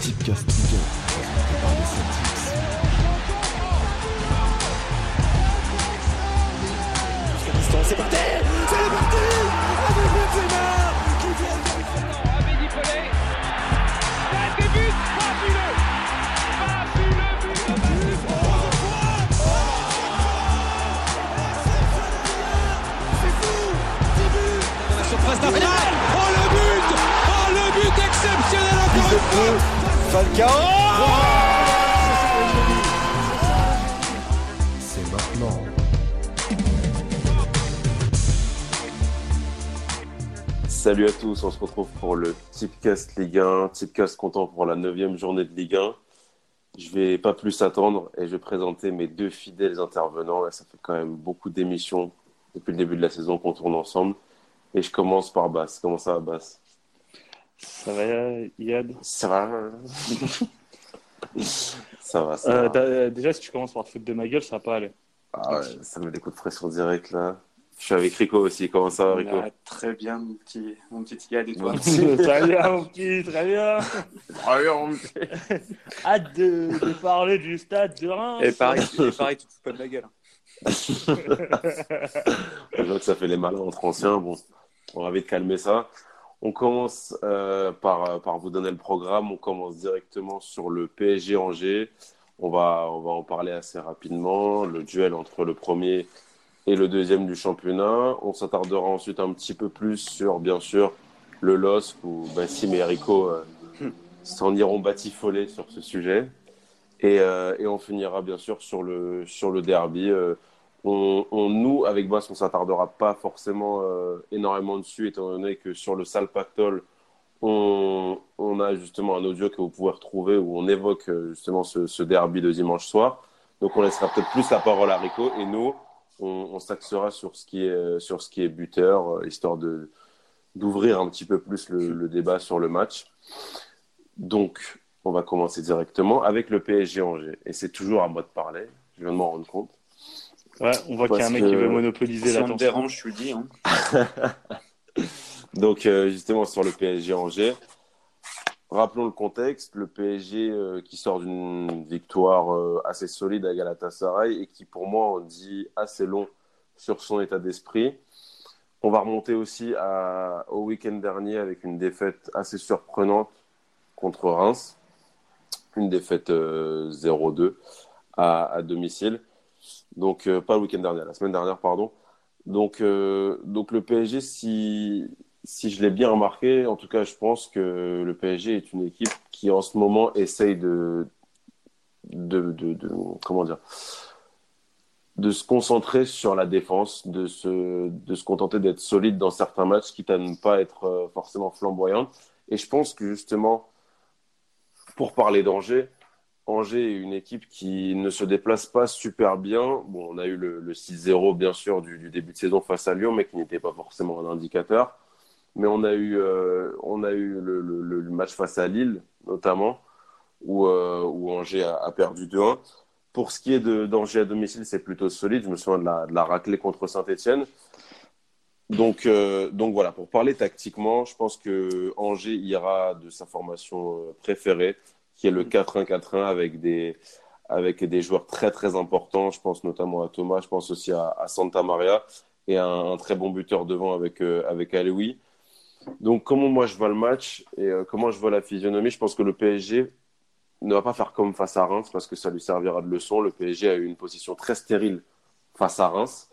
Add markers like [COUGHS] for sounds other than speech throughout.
Tipcast Ligue 1, présenté par les Celtics. C'est parti C'est parti Avec Benzema qui vient Abedi Pelé. Un début fabuleux. Fabuleux but de C'est fou 10 buts surface d'affaire. Oh le but Oh le but exceptionnel encore une fois C'est maintenant. Salut à tous, on se retrouve pour le Tipcast Ligue 1, Tipcast content pour la neuvième journée de Ligue 1. Je vais pas plus attendre et je vais présenter mes deux fidèles intervenants. Ça fait quand même beaucoup d'émissions depuis le début de la saison qu'on tourne ensemble. Et je commence par Bass. Comment ça va, Bass Ça va, Yad Ça va [LAUGHS] Ça va, ça Euh, va. euh, Déjà, si tu commences par te foutre de ma gueule, ça va pas aller. Ah ouais, ça me met des coups de pression direct là. Je suis avec Rico aussi. Comment ça va, Rico Ah, très bien, mon petit, mon petit Yad et toi. [LAUGHS] très bien, mon petit, très bien. [LAUGHS] Hâte de, de parler du stade de Reims. Et pareil, et pareil, tu te fous pas de ma gueule. Je vois que ça fait les malins entre anciens. Bon, on va vite calmer ça. On commence euh, par, par vous donner le programme. On commence directement sur le PSG Angers. On va, on va en parler assez rapidement. Le duel entre le premier et le deuxième du championnat. On s'attardera ensuite un petit peu plus sur, bien sûr, le LOSC où Bassim et Rico euh, s'en iront batifolés sur ce sujet. Et, euh, et on finira bien sûr sur le, sur le derby. On, nous, avec Bass, on s'attardera pas forcément euh, énormément dessus, étant donné que sur le sale pactole, on, a justement un audio que vous pouvez retrouver où on évoque euh, justement ce, derby de dimanche soir. Donc on laissera peut-être plus la parole à Rico et nous, on, on s'axera sur ce qui est euh, sur ce qui est buteur, histoire d'ouvrir un petit peu plus le, le débat sur le match. Donc on va commencer directement avec le PSG Angers et c'est toujours à moi de parler. Je viens de m'en rendre compte. Ouais, on voit qu'il y a un mec qui veut monopoliser Si on me dérange, je suis dit. Hein. [LAUGHS] Donc, euh, justement, sur le PSG Angers, rappelons le contexte. Le PSG euh, qui sort d'une victoire euh, assez solide à Galatasaray et qui, pour moi, en dit assez long sur son état d'esprit. On va remonter aussi à- au week-end dernier avec une défaite assez surprenante contre Reims. Une défaite euh, 0-2 à, à domicile. Donc, euh, pas le week-end dernier, la semaine dernière, pardon. Donc, euh, donc le PSG, si, si je l'ai bien remarqué, en tout cas, je pense que le PSG est une équipe qui, en ce moment, essaye de, de, de, comment dire, de se concentrer sur la défense, de se, de se contenter d'être solide dans certains matchs, quitte à ne pas être euh, forcément flamboyante. Et je pense que justement, pour parler d'Angers, Angers est une équipe qui ne se déplace pas super bien. Bon, on a eu le, le 6-0, bien sûr, du, début de saison face à Lyon, mais qui n'était pas forcément un indicateur. Mais on a eu, euh, on a eu le, match face à Lille, notamment, où, euh, Angers a, perdu 2-1. Pour ce qui est d'Angers à domicile, c'est plutôt solide. Je me souviens de la, raclée contre Saint-Etienne. Donc, euh, donc voilà, pour parler tactiquement, je pense que Angers ira de sa formation préférée, qui est le 4-1-4-1 avec des, avec des joueurs très très importants. Je pense notamment à Thomas, je pense aussi à, à Santa Maria et un, un très bon buteur devant avec, euh, avec Aloui. Donc comment moi je vois le match et euh, comment je vois la physionomie, je pense que le PSG ne va pas faire comme face à Reims parce que ça lui servira de leçon. Le PSG a eu une position très stérile face à Reims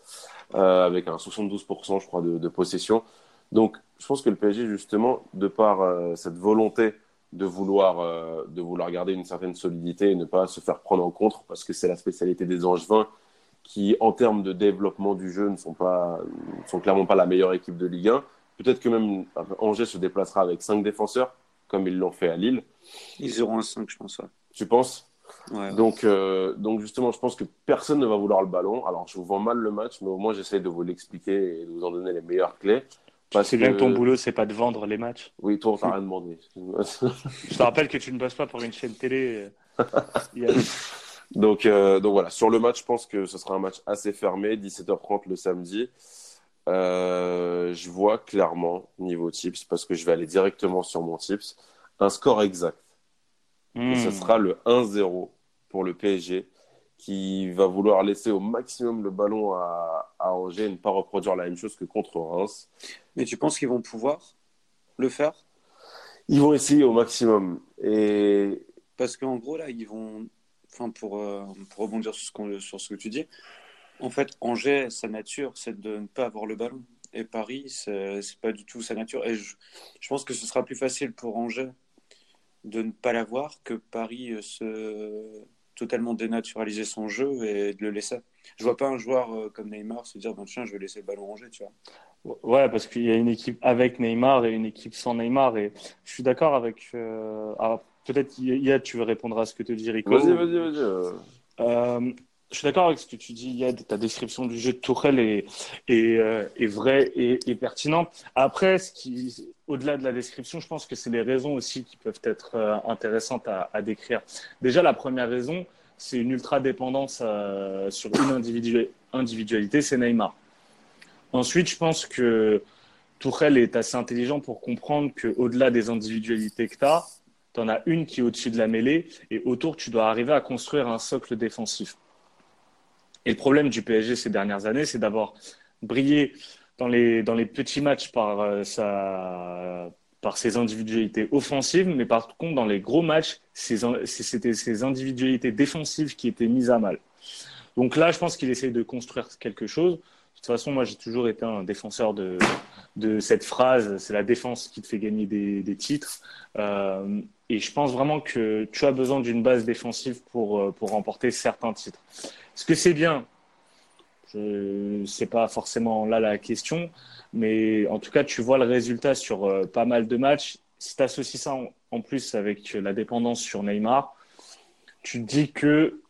euh, avec un 72% je crois de, de possession. Donc je pense que le PSG justement de par euh, cette volonté de vouloir, euh, de vouloir garder une certaine solidité et ne pas se faire prendre en contre parce que c'est la spécialité des Angevins qui, en termes de développement du jeu, ne sont, pas, ne sont clairement pas la meilleure équipe de Ligue 1. Peut-être que même Angers se déplacera avec cinq défenseurs, comme ils l'ont fait à Lille. Ils auront un 5, je pense. Ouais. Tu penses? Ouais, ouais. donc, euh, donc, justement, je pense que personne ne va vouloir le ballon. Alors, je vous vends mal le match, mais au moins, j'essaie de vous l'expliquer et de vous en donner les meilleures clés. Parce C'est bien que ton boulot, c'est pas de vendre les matchs. Oui, toi, on t'a rien demandé. Je te rappelle que tu ne bosses pas pour une chaîne télé. [LAUGHS] Donc, euh, donc voilà, sur le match, je pense que ce sera un match assez fermé, 17h30 le samedi. Euh, je vois clairement, niveau tips, parce que je vais aller directement sur mon tips, un score exact Et ce Hmm. sera le 1-0 pour le PSG qui va vouloir laisser au maximum le ballon à, à Angers et ne pas reproduire la même chose que contre Reims. Mais tu penses qu'ils vont pouvoir le faire? Ils vont essayer au maximum. Et Parce qu'en gros, là, ils vont. Enfin, pour, euh, pour rebondir sur ce, qu'on- sur ce que tu dis, en fait, Angers, sa nature, c'est de ne pas avoir le ballon. Et Paris, c'est pas du tout sa nature. Et je, je pense que ce sera plus facile pour Angers de ne pas l'avoir que Paris euh, se totalement dénaturaliser son jeu et de le laisser. Je vois pas un joueur euh, comme Neymar se dire, ben, tiens, je vais laisser le ballon à Angers, tu vois. Ouais, parce qu'il y a une équipe avec Neymar et une équipe sans Neymar. Et je suis d'accord avec. euh, alors, peut-être, Yad, tu veux répondre à ce que te dit Rico. vas-y, vas-y, vas-y. euh. Je suis d'accord avec ce que tu dis, Yad. Ta description du jeu de Tourelle est, euh, vraie et, pertinente. Après, au-delà de la description, je pense que c'est les raisons aussi qui peuvent être euh, intéressantes à, décrire. Déjà, la première raison, c'est une ultra dépendance euh, sur une individu- individualité, c'est Neymar. Ensuite, je pense que Tourelle est assez intelligent pour comprendre qu'au-delà des individualités que tu as, tu en as une qui est au-dessus de la mêlée et autour, tu dois arriver à construire un socle défensif. Et le problème du PSG ces dernières années, c'est d'avoir brillé dans les, dans les petits matchs par, euh, sa, par ses individualités offensives, mais par contre, dans les gros matchs, c'était ses individualités défensives qui étaient mises à mal. Donc là, je pense qu'il essaye de construire quelque chose. De toute façon, moi, j'ai toujours été un défenseur de, de cette phrase, c'est la défense qui te fait gagner des, des titres. Euh, et je pense vraiment que tu as besoin d'une base défensive pour, euh, pour remporter certains titres. Est-ce que c'est bien? Je sais pas forcément là la question, mais en tout cas, tu vois le résultat sur euh, pas mal de matchs. Si tu associes ça en, plus avec la dépendance sur Neymar, tu te dis que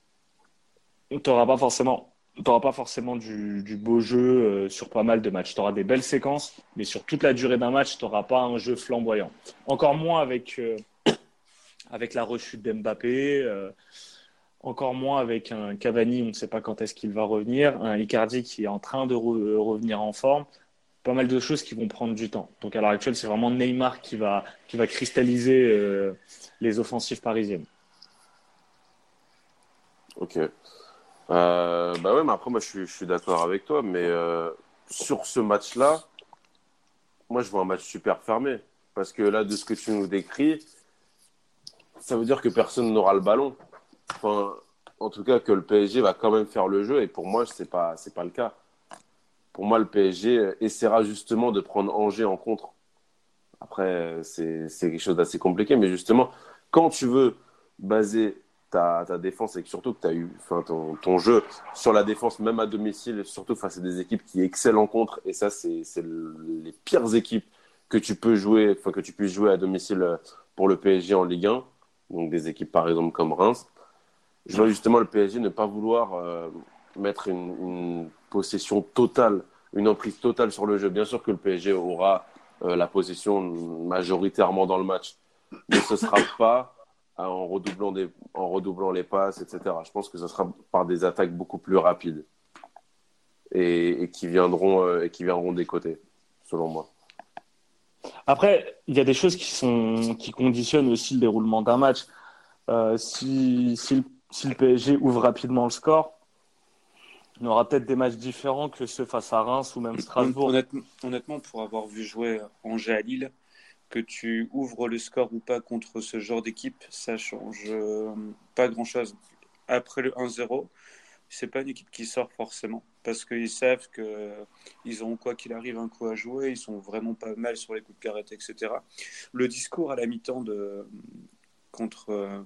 tu n'auras pas forcément, pas forcément du, beau jeu euh, sur pas mal de matchs. Tu auras des belles séquences, mais sur toute la durée d'un match, tu n'auras pas un jeu flamboyant. Encore moins avec, euh, [COUGHS] avec la rechute d'Mbappé, encore moins avec un Cavani, on ne sait pas quand est-ce qu'il va revenir, un Icardi qui est en train de re- revenir en forme. Pas mal de choses qui vont prendre du temps. Donc à l'heure actuelle, c'est vraiment Neymar qui va, qui va cristalliser euh, les offensives parisiennes. Ok. Euh, bah ouais, mais après, moi, je suis, je suis d'accord avec toi, mais euh, sur ce match-là, moi, je vois un match super fermé. Parce que là, de ce que tu nous décris, ça veut dire que personne n'aura le ballon. Enfin, en tout cas, que le PSG va quand même faire le jeu, et pour moi, ce n'est pas, pas le cas. Pour moi, le PSG essaiera justement de prendre Angers en contre. Après, c'est quelque chose d'assez compliqué, mais justement, quand tu veux baser ta, ta défense et surtout que tu as eu enfin, ton, ton jeu sur la défense, même à domicile, surtout face à des équipes qui excellent en contre, et ça, c'est le- les pires équipes que tu peux jouer, que tu puisses jouer à domicile pour le PSG en Ligue 1, donc des équipes par exemple comme Reims. Je vois justement le PSG ne pas vouloir euh, mettre une, une possession totale, une emprise totale sur le jeu. Bien sûr que le PSG aura euh, la possession majoritairement dans le match, mais ce ne sera [COUGHS] pas euh, en redoublant, des, en redoublant les passes, etc. Je pense que ce sera par des attaques beaucoup plus rapides et, et qui, viendront, euh, et qui viendront des côtés, selon moi. Après, il y a des choses qui, sont, qui conditionnent aussi le déroulement d'un match. Euh, si, si, le, si le PSG ouvre rapidement le score, on aura peut-être des matchs différents que ceux face à Reims ou même Strasbourg. Honnêtement, honnêtement, pour avoir vu jouer Angers à Lille, que tu ouvres le score ou pas contre ce genre d'équipe, ça change euh, pas grand-chose. Après le 1-0, c'est pas une équipe qui sort forcément parce qu'ils savent que ils ont quoi qu'il arrive un coup à jouer, ils sont vraiment pas mal sur les coups de carrette, etc. Le discours à la mi-temps de contre euh,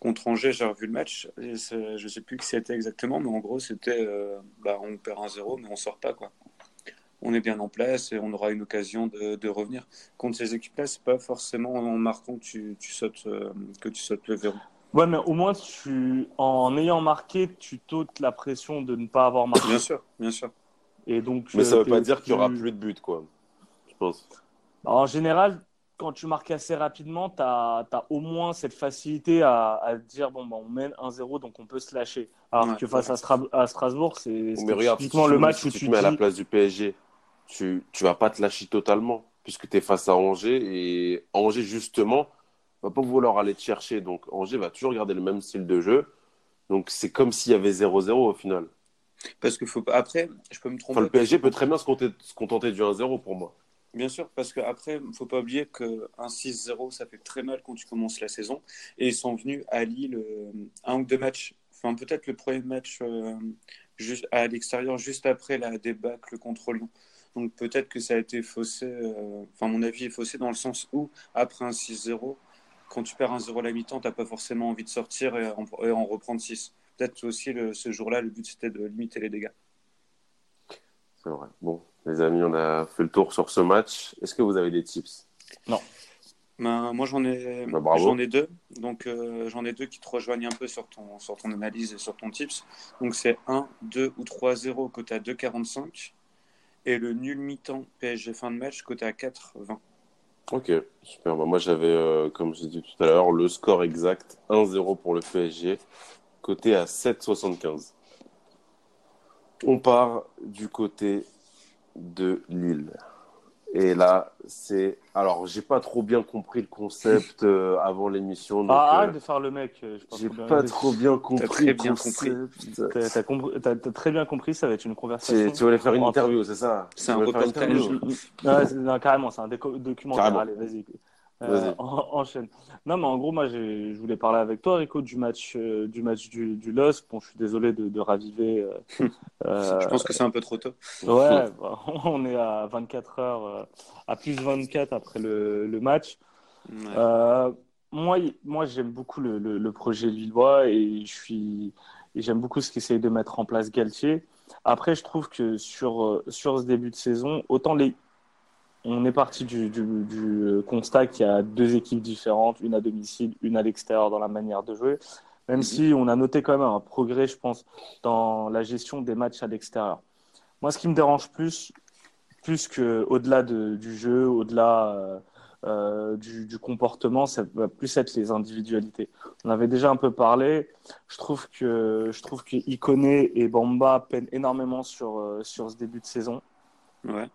contre Angers, j'ai revu le match, je sais plus qui c'était exactement, mais en gros c'était euh, bah, on perd 1-0 mais on sort pas quoi. On est bien en place et on aura une occasion de, de revenir. Contre ces équipes-là, c'est pas forcément en marquant que tu, tu sautes, euh, que tu sautes le verrou. Ouais, mais au moins, tu, en ayant marqué, tu t'ôtes la pression de ne pas avoir marqué. Bien sûr, bien sûr. Et donc, Mais ça ne veut pas dire qu'il n'y aura plus- plus de buts, quoi. Je pense. En général, quand tu marques assez rapidement, tu as, au moins cette facilité à, à dire bon, bah, on mène 1-0, donc on peut se lâcher. Alors Ouais, que face ouais. à, Stra- à Strasbourg, c'est si typiquement tu, le match si où tu tu te mets à la place du PSG, tu ne vas pas te lâcher totalement, puisque tu es face à Angers. Et Angers, justement, va pas vouloir aller te chercher. Donc Angers va toujours garder le même style de jeu. Donc c'est comme s'il y avait 0-0 au final. Parce que faut pas... après, je peux me tromper. Enfin, le PSG peut très bien se contenter, se contenter du 1-0 pour moi. Bien sûr, parce qu'après, il ne faut pas oublier qu'un 6-0, ça fait très mal quand tu commences la saison. Et ils sont venus à Lille euh, un ou deux matchs, enfin peut-être le premier match euh, à l'extérieur, juste après la débâcle contre Lyon. Donc peut-être que ça a été faussé, euh, enfin mon avis est faussé dans le sens où, après un 6-0, quand tu perds un 0 à la mi-temps, tu n'as pas forcément envie de sortir et en, et en reprendre 6. Peut-être aussi le, ce jour-là, le but c'était de limiter les dégâts. C'est vrai. Bon, les amis, on a fait le tour sur ce match. Est-ce que vous avez des tips? Non. Ben, moi, j'en ai, bah, j'en ai deux. Donc, euh, j'en ai deux qui te rejoignent un peu sur ton, sur ton analyse et sur ton tips. Donc, c'est 1, 2 ou 3-0 côté à 2,45. Et le nul mi-temps PSG fin de match côté à 4,20. Ok, super. Bah, moi, j'avais, euh, comme je dit tout à l'heure, le score exact 1-0 pour le PSG, côté à 7,75. On part du côté de Lille. Et là, c'est. Alors, j'ai pas trop bien compris le concept euh, avant l'émission. donc, Ah, euh, arrête de faire le mec. euh, j'ai pas trop bien compris très le bien concept. T'as t'as compris- t'as- t'as très bien compris, ça va être une conversation. tu voulais faire une interview, c'est ça? C'est un reportage. Ouais, non, carrément, c'est un déco- documentaire. Allez, vas-y. Euh, en- [LAUGHS] enchaîne. Non, mais en gros, moi, je voulais parler avec toi, Rico, du match, euh, du match du, du LOS. Bon, je suis désolé de, de raviver. euh, [LAUGHS] Je pense que c'est un peu trop tôt. Ouais, bah, [LAUGHS] on est à 24 heures, à plus 24 après le, le match. Ouais. Moi, moi j'aime beaucoup le, le- le projet lillois et je suis, et j'aime beaucoup ce qu'essaye de mettre en place Galtier. Après, je trouve que sur, sur ce début de saison, autant les, on est parti du, du, du constat qu'il y a deux équipes différentes, une à domicile, une à l'extérieur dans la manière de jouer. Même Mhm. si on a noté quand même un progrès, je pense, dans la gestion des matchs à l'extérieur. Moi, ce qui me dérange plus, plus que au-delà de- du jeu, au-delà euh, euh, du, du comportement, ça va plus être les individualités. On avait déjà un peu parlé. Je trouve que je trouve que Ikoné et Bamba peinent énormément sur euh, sur ce début de saison. Ouais.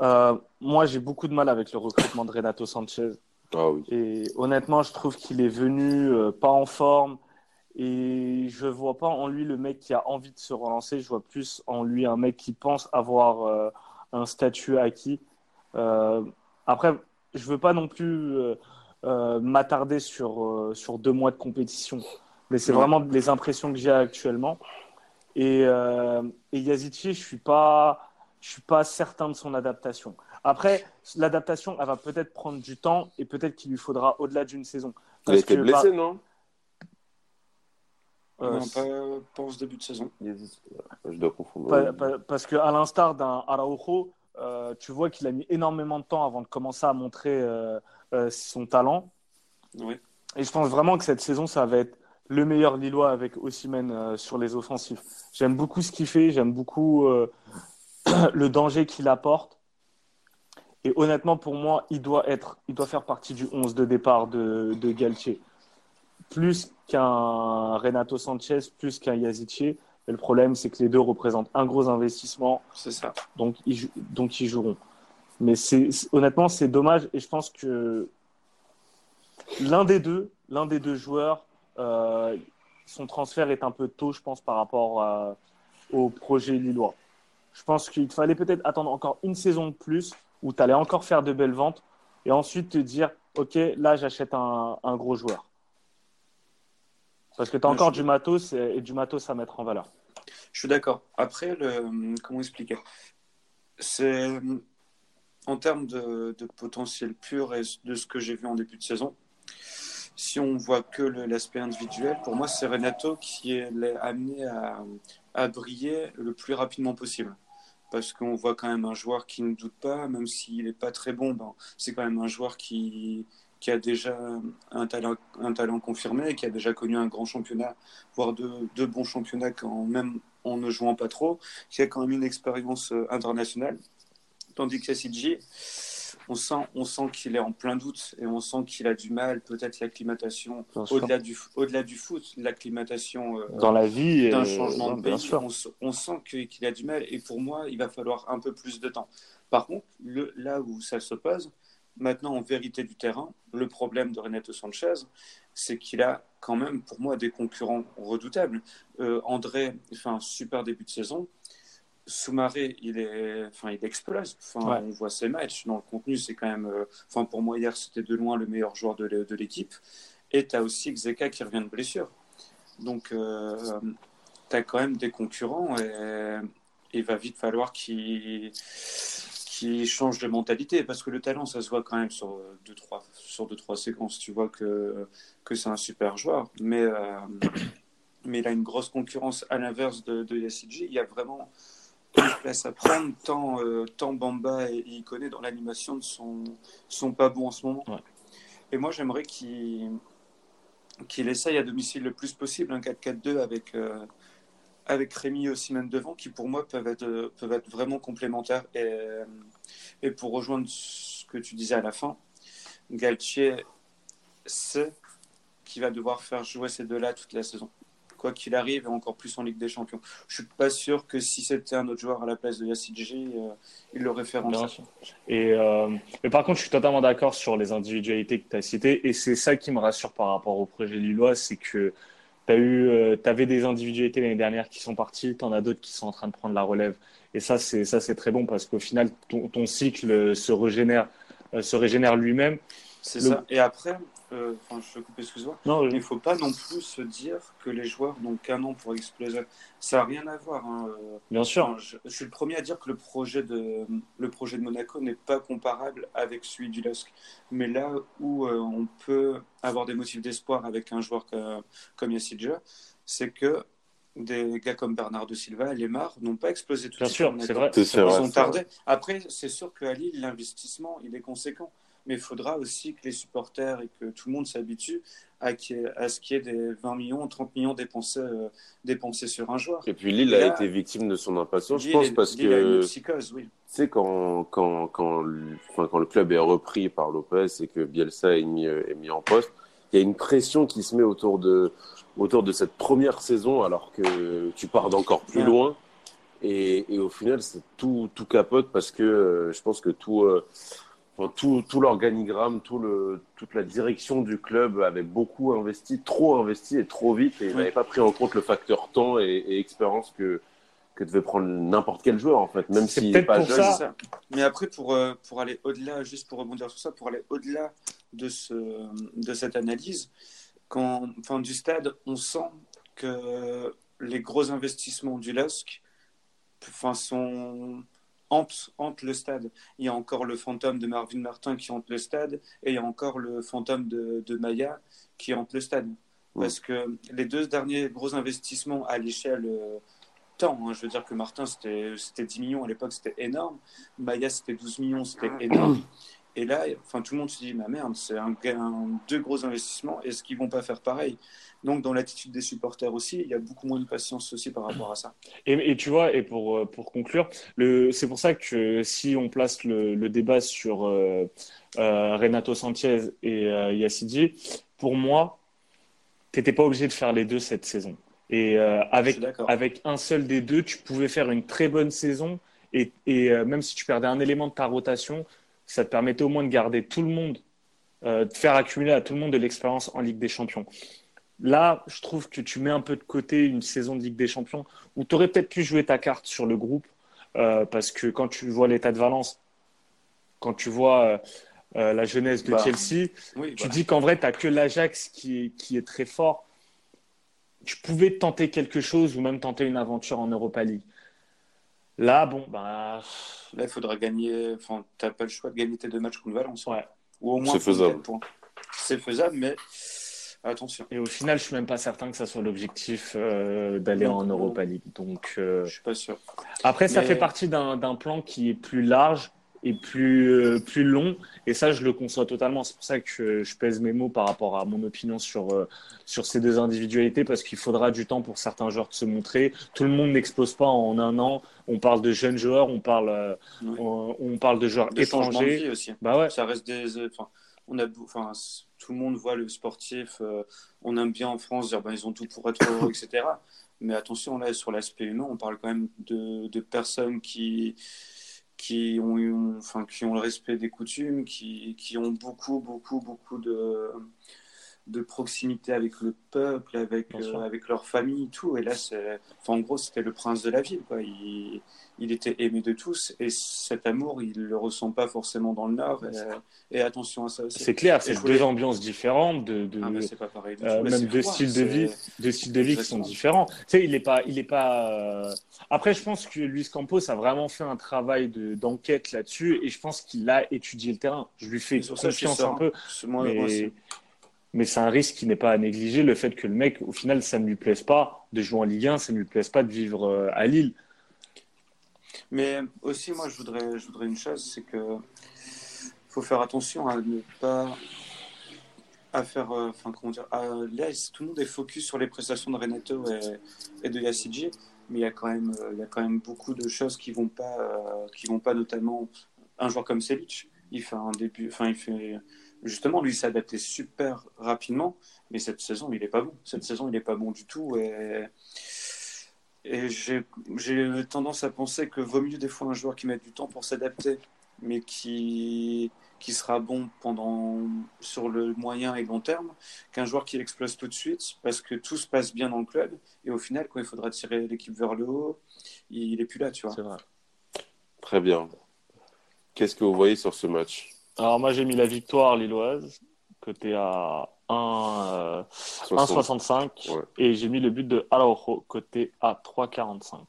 Euh, moi, j'ai beaucoup de mal avec le recrutement de Renato Sanchez. Ah oui. Et honnêtement, je trouve qu'il est venu euh, pas en forme. Et je vois pas en lui le mec qui a envie de se relancer. Je vois plus en lui un mec qui pense avoir euh, un statut acquis. Après, je veux pas non plus m'attarder sur, sur deux mois de compétition. Mais c'est vraiment les impressions que j'ai actuellement. Et, et Yazici, je suis pas, je suis pas certain de son adaptation. Après, l'adaptation, elle va peut-être prendre du temps et peut-être qu'il lui faudra au-delà d'une saison. Il a Parce été que, blessé, bah, non? Euh, non, pas, pas en ce début de saison. Je dois confondre. Pa- pa- parce que à l'instar d'un Araujo, euh, tu vois qu'il a mis énormément de temps avant de commencer à montrer euh, euh, son talent. Oui. Et je pense vraiment que cette saison, ça va être le meilleur Lillois avec Osimhen euh, sur les offensifs. J'aime beaucoup ce qu'il fait, j'aime beaucoup euh, [COUGHS] le danger qu'il apporte. Et honnêtement, pour moi, il doit être, il doit faire partie du 11 de départ de, de Galtier. Plus qu'un Renato Sanchez, plus qu'un Yazici. Mais le problème, c'est que les deux représentent un gros investissement, C'est ça. donc ils, donc ils joueront. Mais c'est, honnêtement, c'est dommage et je pense que l'un des deux, l'un des deux joueurs, euh, son transfert est un peu tôt, je pense, par rapport à- au projet lillois. Je pense qu'il fallait peut-être attendre encore une saison de plus où tu allais encore faire de belles ventes et ensuite te dire, OK, là, j'achète un, un gros joueur. Parce que tu as encore du matos et, et du matos à mettre en valeur. Je suis d'accord. Après, le, comment expliquer? C'est en termes de, de potentiel pur et de ce que j'ai vu en début de saison. Si on voit que l'aspect individuel, pour moi, c'est Renato qui est amené à, à briller le plus rapidement possible. Parce qu'on voit quand même un joueur qui ne doute pas, même s'il n'est pas très bon, ben, c'est quand même un joueur qui, qui a déjà un talent, un talent confirmé, qui a déjà connu un grand championnat, voire deux, deux bons championnats quand même en ne jouant pas trop, qui a quand même une expérience euh, internationale. Tandis que Yassidji, on sent, on sent qu'il est en plein doute et on sent qu'il a du mal, peut-être l'acclimatation, au-delà du, au-delà du foot, l'acclimatation euh, Dans la vie, d'un changement de pays, on, sent qu'il a du mal et pour moi, il va falloir un peu plus de temps. Par contre, le, là où ça se pose, Maintenant, en vérité du terrain, le problème de Renato Sanchez, c'est qu'il a quand même, pour moi, des concurrents redoutables. Euh, André fait un super début de saison. Soumaré, il, est, enfin, il explose. Enfin, Ouais. On voit ses matchs. Dans le contenu, c'est quand même. euh, enfin, pour moi, hier, c'était de loin le meilleur joueur de l'é- de l'équipe. Et tu as aussi Xeka qui revient de blessure. Donc, tu as quand même des concurrents et il va vite falloir qu'ils qu'ils changent de mentalité parce que le talent, ça se voit quand même sur deux, trois, sur deux, trois séquences. Tu vois que, que c'est un super joueur, mais, euh, mais il a une grosse concurrence à l'inverse de, de Yassidji. Il y a vraiment [COUGHS] une place à prendre, tant, euh, tant Bamba et Ikoné dans l'animation ne sont, sont pas bons en ce moment. Ouais. Et moi, j'aimerais qu'il qu'il essaye à domicile le plus possible un 4-4-2 avec, euh, avec Rémi et Osimhen devant, qui pour moi peuvent être, peuvent être vraiment complémentaires. Et, euh, et pour rejoindre ce que tu disais à la fin, Galtier sait qu'il va devoir faire jouer ces deux-là toute la saison. Quoi qu'il arrive, et encore plus en Ligue des Champions. Je suis pas sûr que si c'était un autre joueur à la place de Yassidji, euh, il l'aurait fait rentrer. Et, euh, mais par contre, je suis totalement d'accord sur les individualités que tu as citées. Et c'est ça qui me rassure par rapport au projet lillois, c'est que tu eu, avais des individualités l'année dernière qui sont parties, tu en as d'autres qui sont en train de prendre la relève. Et ça, c'est ça, c'est très bon parce qu'au final, ton, ton cycle se régénère, euh, se régénère lui-même. C'est Le- ça. Et après, euh, enfin, je te coupe, excuse-moi. Non, Il ne faut pas non plus se dire que les joueurs n'ont qu'un an pour exploser. Ça n'a rien à voir. hein. Bien sûr. enfin, je, je suis le premier à dire que le projet de, le projet de Monaco n'est pas comparable avec celui du LOSC. Mais là où euh, on peut avoir des motifs d'espoir avec un joueur comme, comme Yassidja, c'est que des gars comme Bernardo Silva et Lemar n'ont pas explosé tout de Bien sûr, c'est vrai. Ils ont tardé. Après, c'est sûr qu'à Lille, l'investissement, il est conséquent. Mais il faudra aussi que les supporters et que tout le monde s'habitue à, ce qu'il y ait des 20 millions, 30 millions dépensés, euh, dépensés sur un joueur. Et puis Lille Et a été victime de son impatience, je pense, est- parce Lille a une que psychose, oui. tu sais, quand, quand, quand, le- enfin, quand le club est repris par Lopez et que Bielsa est mis, euh, est mis en poste, il y a une pression qui se met autour de, autour de cette première saison alors que tu pars d'encore plus Ouais. loin. Et, et au final, tout, tout capote parce que euh, je pense que tout, euh, enfin, tout, tout l'organigramme, tout le, toute la direction du club avait beaucoup investi, trop investi et trop vite et ils n'avaient pas pris en compte le facteur temps et, et expérience que, que devait prendre n'importe quel joueur en fait, même s'il n'est pas jeune. ça. Mais après, pour, euh, pour aller au-delà, juste pour rebondir sur ça, pour aller au-delà de, ce, de cette analyse, quand, enfin, du stade, on sent que les gros investissements du LOSC enfin, sont, hantent le stade. Il y a encore le fantôme de Marvin Martin qui hante le stade, et il y a encore le fantôme de, de Maya qui hante le stade. Parce que les deux derniers gros investissements à l'échelle euh, temps, hein, je veux dire que Martin c'était c'était 10 millions à l'époque, c'était énorme. Maya c'était 12 millions, c'était [CLEARS THROAT] énorme. Et là, enfin, tout le monde se dit, ma merde, c'est un, un- deux gros investissements, est-ce qu'ils vont pas faire pareil? Donc, dans l'attitude des supporters aussi, il y a beaucoup moins de patience aussi par rapport à ça. Et, et tu vois, et pour, euh, pour conclure, c'est pour ça que si on place le, le débat sur euh, euh, Renato Sanchez et euh, Yassidji, pour moi, tu n'étais pas obligé de faire les deux cette saison. Et avec, avec un seul des deux, tu pouvais faire une très bonne saison. Et, et même si tu perdais un élément de ta rotation, ça te permettait au moins de garder tout le monde, euh, de faire accumuler à tout le monde de l'expérience en Ligue des Champions. Là, je trouve que tu mets un peu de côté une saison de Ligue des Champions où tu aurais peut-être pu jouer ta carte sur le groupe, euh, parce que quand tu vois l'état de Valence, quand tu vois euh, la jeunesse de Bah, Chelsea, Oui, tu voilà. dis qu'en vrai, tu n'as que l'Ajax qui est, qui est très fort. Tu pouvais tenter quelque chose ou même tenter une aventure en Europa League. Là, bon, bah, Là, il faudra gagner, enfin, tu n'as pas le choix de gagner tes deux matchs contre Valence. ouais. Ou au moins C'est faisable. C'est faisable, mais attention. Et au final, je suis même pas certain que ça soit l'objectif euh, d'aller en. Europa League. Donc, euh, Je suis pas sûr. Après, ça fait partie d'un plan qui est plus large et plus, euh, plus long. Et ça, je le conçois totalement. C'est pour ça que je, pèse mes mots par rapport à mon opinion sur, euh, sur ces deux individualités, parce qu'il faudra du temps pour certains joueurs de se montrer. Tout le monde n'explose pas en un an. On parle de jeunes joueurs, on parle, euh, Oui. on, on parle de joueurs De changement de étrangers. vie aussi. Bah ouais. Ça reste des. Enfin, on a, enfin, tout le monde voit le sportif. euh, on aime bien en France dire ben, ils ont tout pour être heureux, etc. Mais attention, là, sur l'aspect humain, on parle quand même de, de personnes qui, qui ont, eu, enfin, qui ont le respect des coutumes, qui, qui ont beaucoup, beaucoup, beaucoup de, de proximité avec le peuple, avec, euh, avec leur famille, tout. Et là, enfin, en gros, c'était le prince de la ville. Quoi. Il, il était aimé de tous. Et cet amour, il ne le ressent pas forcément dans le Nord. Et, et attention à ça aussi. C'est clair, c'est voulais- deux ambiances différentes, de, de, Ah, pas pareil euh, même deux styles de vie, deux styles de vie qui sont différents. Tu sais, il est pas, il est pas. euh, Après, je pense que Luis Campos a vraiment fait un travail de d'enquête là-dessus, et je pense qu'il a étudié le terrain. Je lui fais ça, confiance un serein. peu, mais, mais c'est un risque qui n'est pas à négliger. Le fait que le mec, au final, ça ne lui plaise pas de jouer en Ligue 1, ça ne lui plaise pas de vivre euh, à Lille. Mais aussi, moi, je voudrais, une chose, c'est que faut faire attention à ne pas à faire, euh, enfin comment dire, là, tout le monde est focus sur les prestations de Renato et, et de Yassiji, mais il y a quand même, euh, il y a quand même beaucoup de choses qui vont pas, euh, qui vont pas, notamment un joueur comme Selic, il fait un début, enfin il fait, justement, lui s'est adapté super rapidement, mais cette saison il est pas bon, cette saison il est pas bon du tout et et j'ai tendance à penser que vaut mieux des fois un joueur qui met du temps pour s'adapter, mais qui, qui sera bon pendant, sur le moyen et long terme, qu'un joueur qui explose tout de suite parce que tout se passe bien dans le club. Et au final, quand il faudra tirer l'équipe vers le haut, il est plus là, tu vois. Vrai. Très bien. Qu'est-ce que vous voyez sur ce match? Alors moi, j'ai mis la victoire lilloise, côté à 1, euh, 60. 1,65, Ouais. et j'ai mis le but de Araujo, côté à 3,45.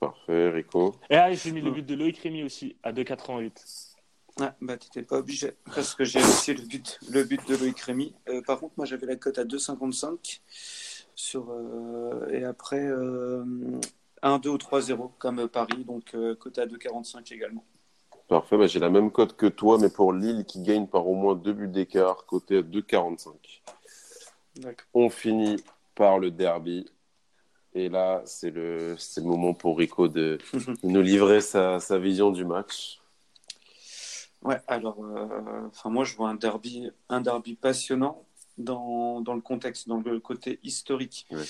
Parfait, Rico. Et ah, j'ai mis le but de Loïc Rémy aussi, à 2,88. Ah, bah, t'étais pas obligé, parce que j'ai aussi le but, le but de Loïc Rémy. Euh, par contre, moi, j'avais la cote à 2,55 sur, euh, et après euh, 1, 2 ou 3-0, comme Paris, donc euh, cote à 2,45 également. Parfait, bah, j'ai la même cote que toi, mais pour Lille qui gagne par au moins deux buts d'écart, côté à 2,45. D'accord. On finit par le derby. Et là, c'est le, moment pour Rico de, [LAUGHS] nous livrer sa, sa vision du match. Ouais, alors, euh, moi, je vois un derby, un derby passionnant dans, dans le contexte, dans le côté historique. Ouais.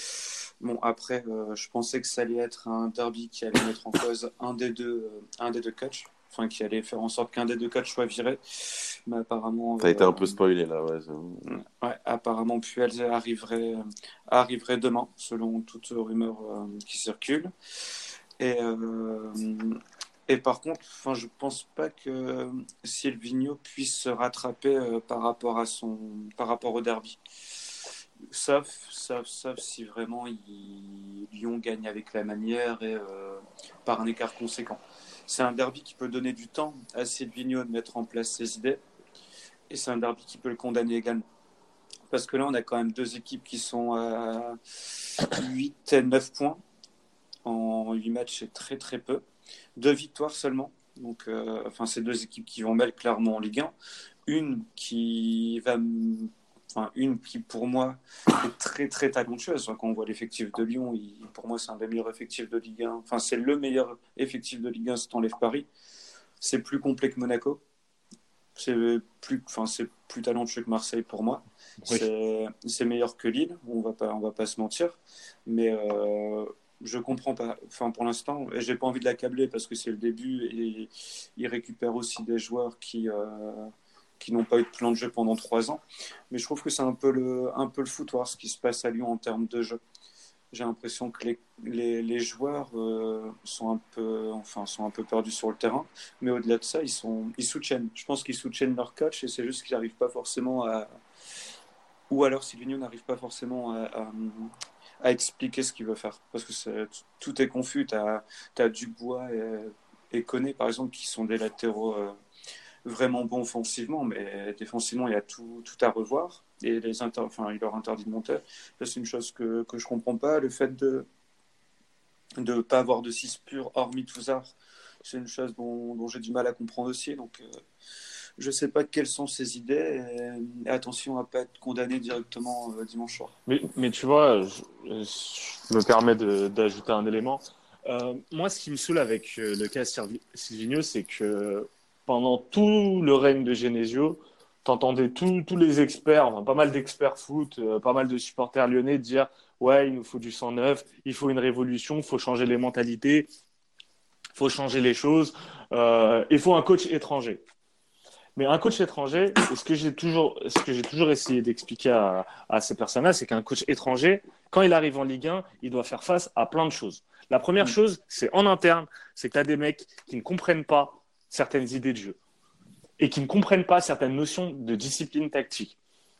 Bon, après, euh, je pensais que ça allait être un derby qui allait mettre en cause un des deux, euh, un des deux coachs, enfin, qui allait faire en sorte qu'un des deux coachs soit viré. Mais apparemment. T'as été euh, un peu spoilé là, ouais. Ouais, apparemment, Puel arriverait, arriverait demain, selon toute rumeur euh, qui circule. Et, euh, et par contre, enfin, je pense pas que Silvino puisse se rattraper euh, par rapport à son, par rapport au derby. Sauf, sauf, sauf si vraiment il- Lyon gagne avec la manière et euh, par un écart conséquent. C'est un derby qui peut donner du temps à Silvino de mettre en place ses idées. Et c'est un derby qui peut le condamner également. Parce que là, on a quand même deux équipes qui sont à 8 et 9 points. En 8 matchs, c'est très très peu. Deux victoires seulement. Euh, enfin, c'est deux équipes qui vont mal clairement en Ligue 1. Une qui va. Enfin, une qui pour moi est très très talentueuse. Quand on voit l'effectif de Lyon, il- pour moi, c'est un des meilleurs effectifs de Ligue 1. Enfin, c'est le meilleur effectif de Ligue 1 si t'enlèves Paris. C'est plus complet que Monaco. C'est plus, enfin, c'est plus talentueux que Marseille pour moi. Oui. C'est- meilleur que Lille, on va pas, on va pas se mentir. Mais euh, je comprends pas. Enfin, pour l'instant, et j'ai pas envie de l'accabler parce que c'est le début et il récupère aussi des joueurs qui euh, qui n'ont pas eu de plan de jeu pendant trois ans. Mais je trouve que c'est un peu le un peu le foutoir ce qui se passe à Lyon en termes de jeu. J'ai l'impression que les, les, joueurs euh, sont un peu enfin sont un peu perdus sur le terrain. Mais au-delà de ça, ils sont ils soutiennent. Je pense qu'ils soutiennent leur coach et c'est juste qu'ils n'arrivent pas forcément à ou alors Silvino n'arrive pas forcément à, expliquer ce qu'il veut faire. Parce que tout est confus. Tu as, Dubois et, et Koné, par exemple, qui sont des latéraux euh, vraiment bons offensivement, mais défensivement, il y a tout, tout à revoir. Et les inter... enfin, il leur interdit de monter. C'est une chose que, que je comprends pas. Le fait de ne pas avoir de 6 purs, hormis Touzard, c'est une chose dont, dont j'ai du mal à comprendre aussi. Donc, euh, je sais pas quelles sont ses idées. Attention à pas être condamné directement euh, dimanche soir. Mais, mais tu vois, je, me permets d'ajouter un élément. Euh, moi, ce qui me saoule avec le cas Silvi- Silvino, c'est que pendant tout le règne de Genesio, t'entendais tous tous les experts, enfin, pas mal d'experts foot, euh, pas mal de supporters lyonnais dire Ouais, il nous faut du sang neuf, il faut une révolution, il faut changer les mentalités. Il faut changer les choses. Euh, il faut un coach étranger. Mais un coach étranger, ce que j'ai toujours, ce que j'ai toujours essayé d'expliquer à, à ces personnes-là, c'est qu'un coach étranger, quand il arrive en Ligue 1, il doit faire face à plein de choses. La première chose, c'est en interne, c'est que tu as des mecs qui ne comprennent pas certaines idées de jeu et qui ne comprennent pas certaines notions de discipline tactique.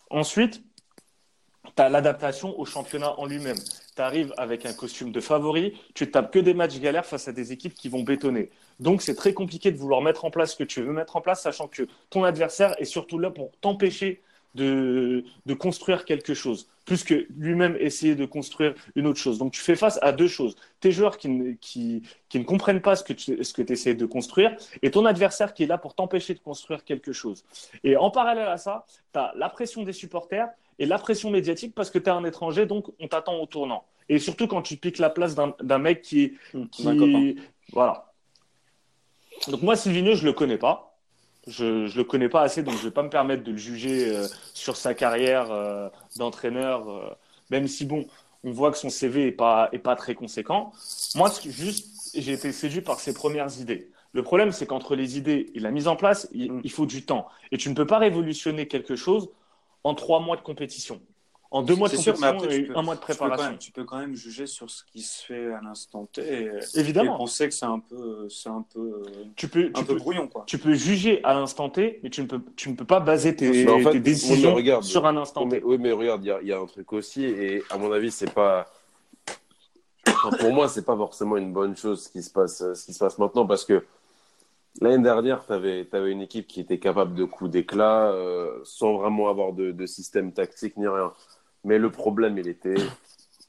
Ensuite, tu as l'adaptation au championnat en lui-même. Tu arrives avec un costume de favori, tu tapes que des matchs galères face à des équipes qui vont bétonner. Donc c'est très compliqué de vouloir mettre en place ce que tu veux mettre en place, sachant que ton adversaire est surtout là pour t'empêcher de, de construire quelque chose, plus que lui-même essayer de construire une autre chose. Donc tu fais face à deux choses. Tes joueurs qui ne, qui, qui ne comprennent pas ce que tu ce que essaies de construire, et ton adversaire qui est là pour t'empêcher de construire quelque chose. Et en parallèle à ça, tu as la pression des supporters et la pression médiatique parce que tu es un étranger, donc on t'attend au tournant. Et surtout quand tu piques la place d'un mec qui est... Qui... Voilà. Donc moi, Silvino, je le connais pas. Je ne le connais pas assez, donc je ne vais pas me permettre de le juger euh, sur sa carrière euh, d'entraîneur, euh, même si, bon, on voit que son CV n'est pas, est pas très conséquent. Moi, juste, j'ai été séduit par ses premières idées. Le problème, c'est qu'entre les idées et la mise en place, il, il, faut du temps. Et tu ne peux pas révolutionner quelque chose en trois mois de compétition. En deux mois de compétition sûr, après, et peux, un mois de préparation. Tu peux, même, tu peux, quand même juger sur ce qui se fait à l'instant T. Et, Évidemment. Et penser que c'est un peu, c'est un peu, tu peux, un tu peu peux, brouillon. Quoi. Tu peux juger à l'instant T, mais tu ne peux, tu ne peux pas baser tes, en fait, tes décisions regarde, sur un instant T. Oui, mais regarde, il y, y, a un truc aussi, et à mon avis, c'est pas. Enfin, pour moi, c'est pas forcément une bonne chose ce qui se passe, ce qui se passe maintenant, parce que L'année dernière, tu avais, avais, une équipe qui était capable de coups d'éclat euh, sans vraiment avoir de, de, système tactique ni rien. Mais le problème, il était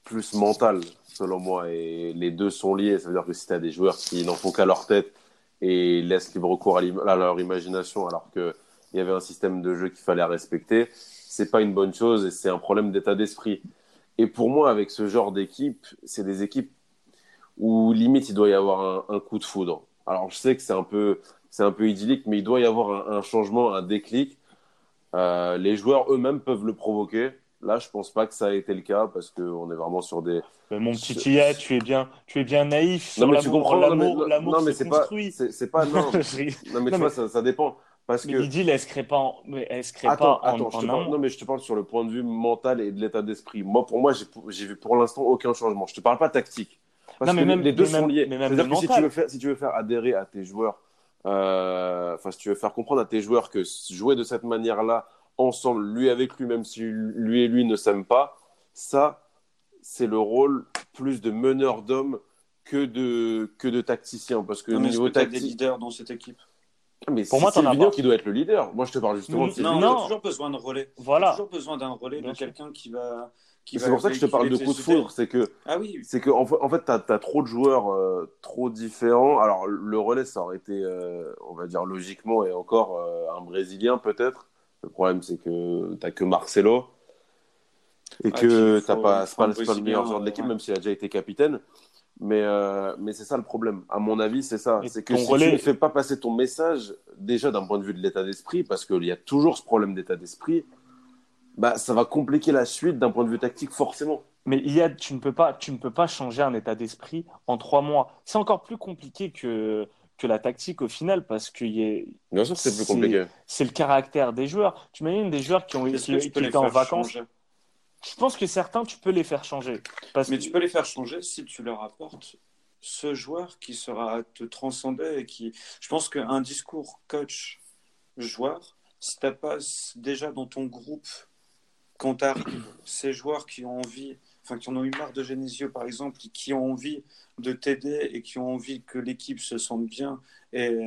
plus mental, selon moi. Et les deux sont liés. Ça veut dire que si tu as des joueurs qui n'en font qu'à leur tête et laissent libre recours à, leur imagination alors qu'il y avait un système de jeu qu'il fallait respecter, c'est pas une bonne chose et c'est un problème d'état d'esprit. Et pour moi, avec ce genre d'équipe, c'est des équipes où limite il doit y avoir un, coup de foudre alors, je sais que c'est un peu, c'est un peu idyllique, mais il doit y avoir un, un changement, un déclic. Euh, les joueurs eux-mêmes peuvent le provoquer. Là, je pense pas que ça a été le cas parce qu'on est vraiment sur des. Mais mon petit Tia, tu es bien, tu es bien naïf. Non, mais tu comprends. L'amour, non, mais c'est pas, c'est pas non. [LAUGHS] non, mais tu vois, ça, ça dépend. Parce mais que... Lydie, elle se crée pas en, mais elle se crée attends, pas attends, en, je en te parle... Non, mais je te parle sur le point de vue mental et de l'état d'esprit. Moi, pour moi, j'ai vu pour l'instant aucun changement. Je te parle pas tactique. Parce non, mais que même, les deux sont même, liés. Mais même C'est-à-dire que si tu, veux faire, si tu veux faire adhérer à tes joueurs, euh, enfin, si tu veux faire comprendre à tes joueurs que jouer de cette manière-là, ensemble, lui avec lui, même si lui et lui ne s'aiment pas, ça, c'est le rôle plus de meneur d'hommes que de, que de tacticien. Parce que Non, niveau que tactique. des leaders dans cette équipe Mais Pour c'est moi, Silvino pas. qui doit être le leader. Moi, je te parle justement de Non. Non, y a toujours besoin de relais. A Voilà. toujours besoin d'un relais, de quelqu'un qui va. qui C'est va pour ça que je te parle de coup de foudre. C'est que Ah oui, c'est que en fait, en fait, t'as as trop de joueurs euh, trop différents. Alors le relais, ça aurait été, euh, on va dire logiquement et encore euh, un Brésilien peut-être. Le problème, c'est que t'as que Marcelo et Ah, que t'as pas, c'est pas, pas le meilleur joueur de l'équipe, même s'il a déjà été capitaine. Mais euh, mais c'est ça le problème. À mon avis, c'est ça. C'est que si relais- tu ne fais pas passer ton message déjà d'un point de vue de l'état d'esprit, parce qu'il y a toujours ce problème d'état d'esprit. Bah, ça va compliquer la suite d'un point de vue tactique, forcément. Mais il y a, tu ne peux pas, tu ne peux pas changer un état d'esprit en trois mois. C'est encore plus compliqué que, que la tactique au final parce que y a- Bien sûr c'est plus compliqué. c'est le caractère des joueurs. Tu imagines des joueurs qui ont qui, qui étaient en vacances. changer? Je pense que certains, tu peux les faire changer. Parce Mais que- tu peux les faire changer si tu leur apportes ce joueur qui sera te transcender et qui. Je pense qu'un discours coach-joueur, si tu pas déjà dans ton groupe, quand tu arrives, ces joueurs qui ont envie, enfin qui en ont eu marre de Genesio par exemple, qui ont envie de t'aider et qui ont envie que l'équipe se sente bien et,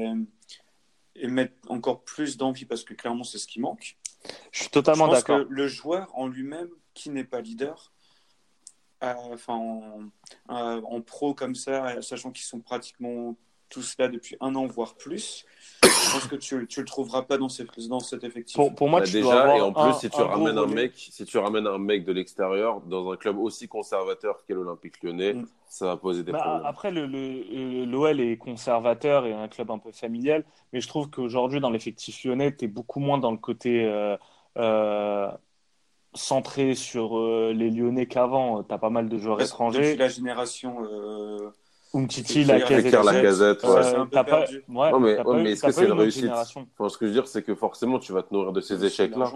et mettre encore plus d'envie parce que clairement c'est ce qui manque. je suis totalement d'accord. que le joueur en lui-même, qui n'est pas leader, euh, enfin en, euh, en pro comme ça, sachant qu'ils sont pratiquement tous là depuis un an, voire plus, je pense que tu ne le trouveras pas dans, ces, dans cet effectif. Pour, pour moi, Bah, tu déjà, dois avoir et en plus, un- si tu ramènes un mec, si tu ramènes un mec de l'extérieur dans un club aussi conservateur qu'est l'Olympique Lyonnais, Mm. ça va poser des Bah, problèmes. après, le, le- l'OL est conservateur et un club un peu familial, mais je trouve qu'aujourd'hui, dans l'effectif lyonnais, tu es beaucoup moins dans le côté euh, euh, centré sur euh, les Lyonnais qu'avant. Tu as pas mal de joueurs Parce Depuis étrangers. la génération. Euh, Umtiti, Fekir, Lacazette, Fekir, Lacazette, euh, ouais. C'est un peu t'as pas, ouais, Non, mais, ouais, mais est-ce que c'est une réussite génération. Enfin, Ce que je veux dire, c'est que forcément, tu vas te nourrir de ces échecs-là.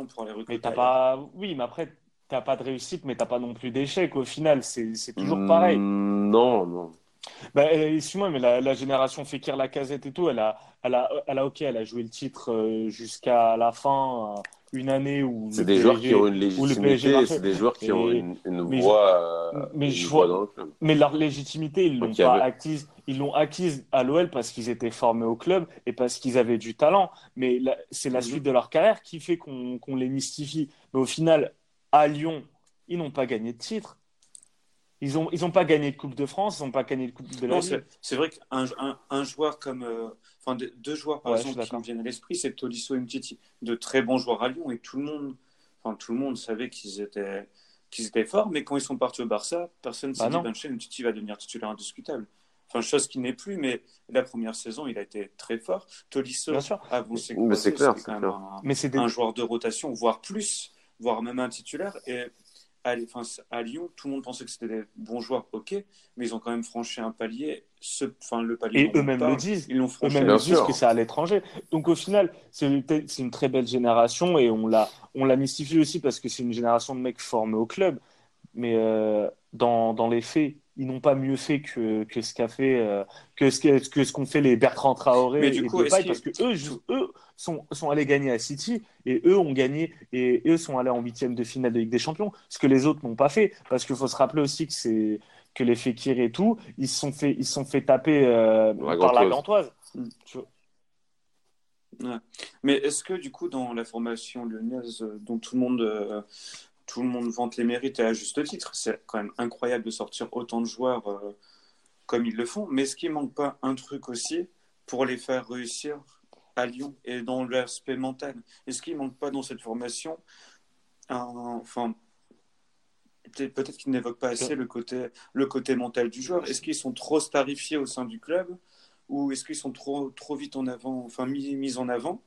Mais t'as pas, oui, mais après, t'as pas de réussite, mais t'as pas non plus d'échec au final. C'est c'est toujours pareil. Mm, Non, non. Bah, euh, excuse-moi, mais la, la génération Fekir, Lacazette et tout, elle a, elle a, elle a, ok, elle a joué le titre euh, jusqu'à la fin, euh, une année où C'est le des joueurs qui ont une légitimité, c'est des joueurs qui ont une, une mais je- voix, euh, mais une je voix vois- dans le club. Mais leur légitimité, ils l'ont pas avait- acquise. Ils l'ont acquise à l'OL parce qu'ils étaient formés au club et parce qu'ils avaient du talent. Mais la- c'est la Mhm. suite de leur carrière qui fait qu'on qu'on les mystifie. Mais au final, à Lyon, ils n'ont pas gagné de titre. Ils n'ont ils ont pas gagné de Coupe de France, ils n'ont pas gagné de Coupe de la c'est c'est vrai qu'un un, un joueur comme. euh, Enfin, de- deux joueurs, par Ouais, exemple, qui me viennent à l'esprit, c'est Tolisso et Mtiti. De très bons joueurs à Lyon et tout le monde, enfin, tout le monde savait qu'ils étaient, qu'ils étaient forts, mais quand ils sont partis au Barça, personne ne s'est Bah dit ben, Mtiti va devenir titulaire indiscutable. Enfin, chose qui n'est plus, mais la première saison, il a été très fort. Tolisso, ses Mais c'est clair, c'était c'est un, Mais c'est des... un joueur de rotation, voire plus, voire même un titulaire. Et à, enfin, à Lyon, tout le monde pensait que c'était des bons joueurs, ok, mais ils ont quand même franchi un palier. Ce, enfin, le palier Et eux-mêmes le disent. Ils l'ont franchi. Eux-mêmes le disent sûr. que c'est à l'étranger. Donc au final, c'est une, c'est une très belle génération et on l'a, on l'a mystifié aussi parce que c'est une génération de mecs formés au club. Mais euh, dans, dans les faits, ils n'ont pas mieux fait que, que ce qu'a fait euh, que ce que, que ce qu'ont fait les Bertrand Traoré Mais du et coup, Depay, parce que eux, eux sont, sont allés gagner à City et eux ont gagné et eux sont allés en huitième de finale de Ligue des Champions, ce que les autres n'ont pas fait. Parce qu'il faut se rappeler aussi que c'est que les Fekir et tout, ils se sont fait, ils sont fait taper euh, La par la Gantoise. Mm. Tu vois. Mais est-ce que du coup, dans la formation lyonnaise, euh, dont tout le monde, euh, tout le monde vante les mérites et à juste titre, c'est quand même incroyable de sortir autant de joueurs euh, comme ils le font. Mais est-ce qu'il manque pas un truc aussi pour les faire réussir à Lyon et dans l'aspect mental Est-ce qu'il manque pas dans cette formation enfin peut-être peut-être qu'ils n'évoquent pas assez le côté le côté mental du joueur. Est-ce qu'ils sont trop starifiés au sein du club ou est-ce qu'ils sont trop trop vite en avant, enfin mis, mis en avant?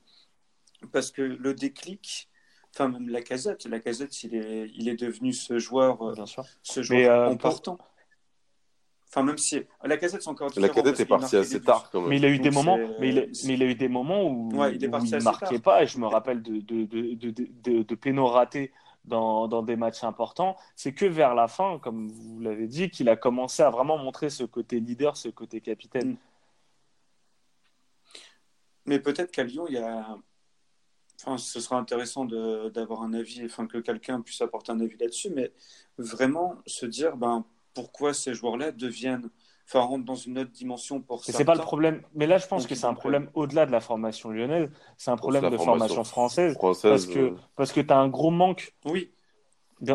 Parce que le déclic, enfin même la casette, la casette, il est il est devenu ce joueur euh, Bien sûr. ce joueur euh, partant. Enfin même si la casette c'est encore La parce est partie assez tard quand même. Mais il a eu des Donc, moments, mais il, a- mais il a eu des moments où, Ouais, il où il marquait tard. pas. Et je me rappelle de, de, de, de, de, de pénaux ratés dans, dans des matchs importants. C'est que vers la fin, comme vous l'avez dit, qu'il a commencé à vraiment montrer ce côté leader, ce côté capitaine. Mm. Mais peut-être qu'à Lyon, il y a. Enfin, ce sera intéressant de- d'avoir un avis, enfin que quelqu'un puisse apporter un avis là-dessus, mais vraiment se dire, ben, pourquoi ces joueurs-là deviennent, enfin, rentrent dans une autre dimension pour Mais c'est pas le problème. Mais là, je pense Donc, que c'est un problème au-delà de la formation lyonnaise. C'est un problème de formation formation française. Française Parce que, euh, parce que tu as un gros manque. Oui,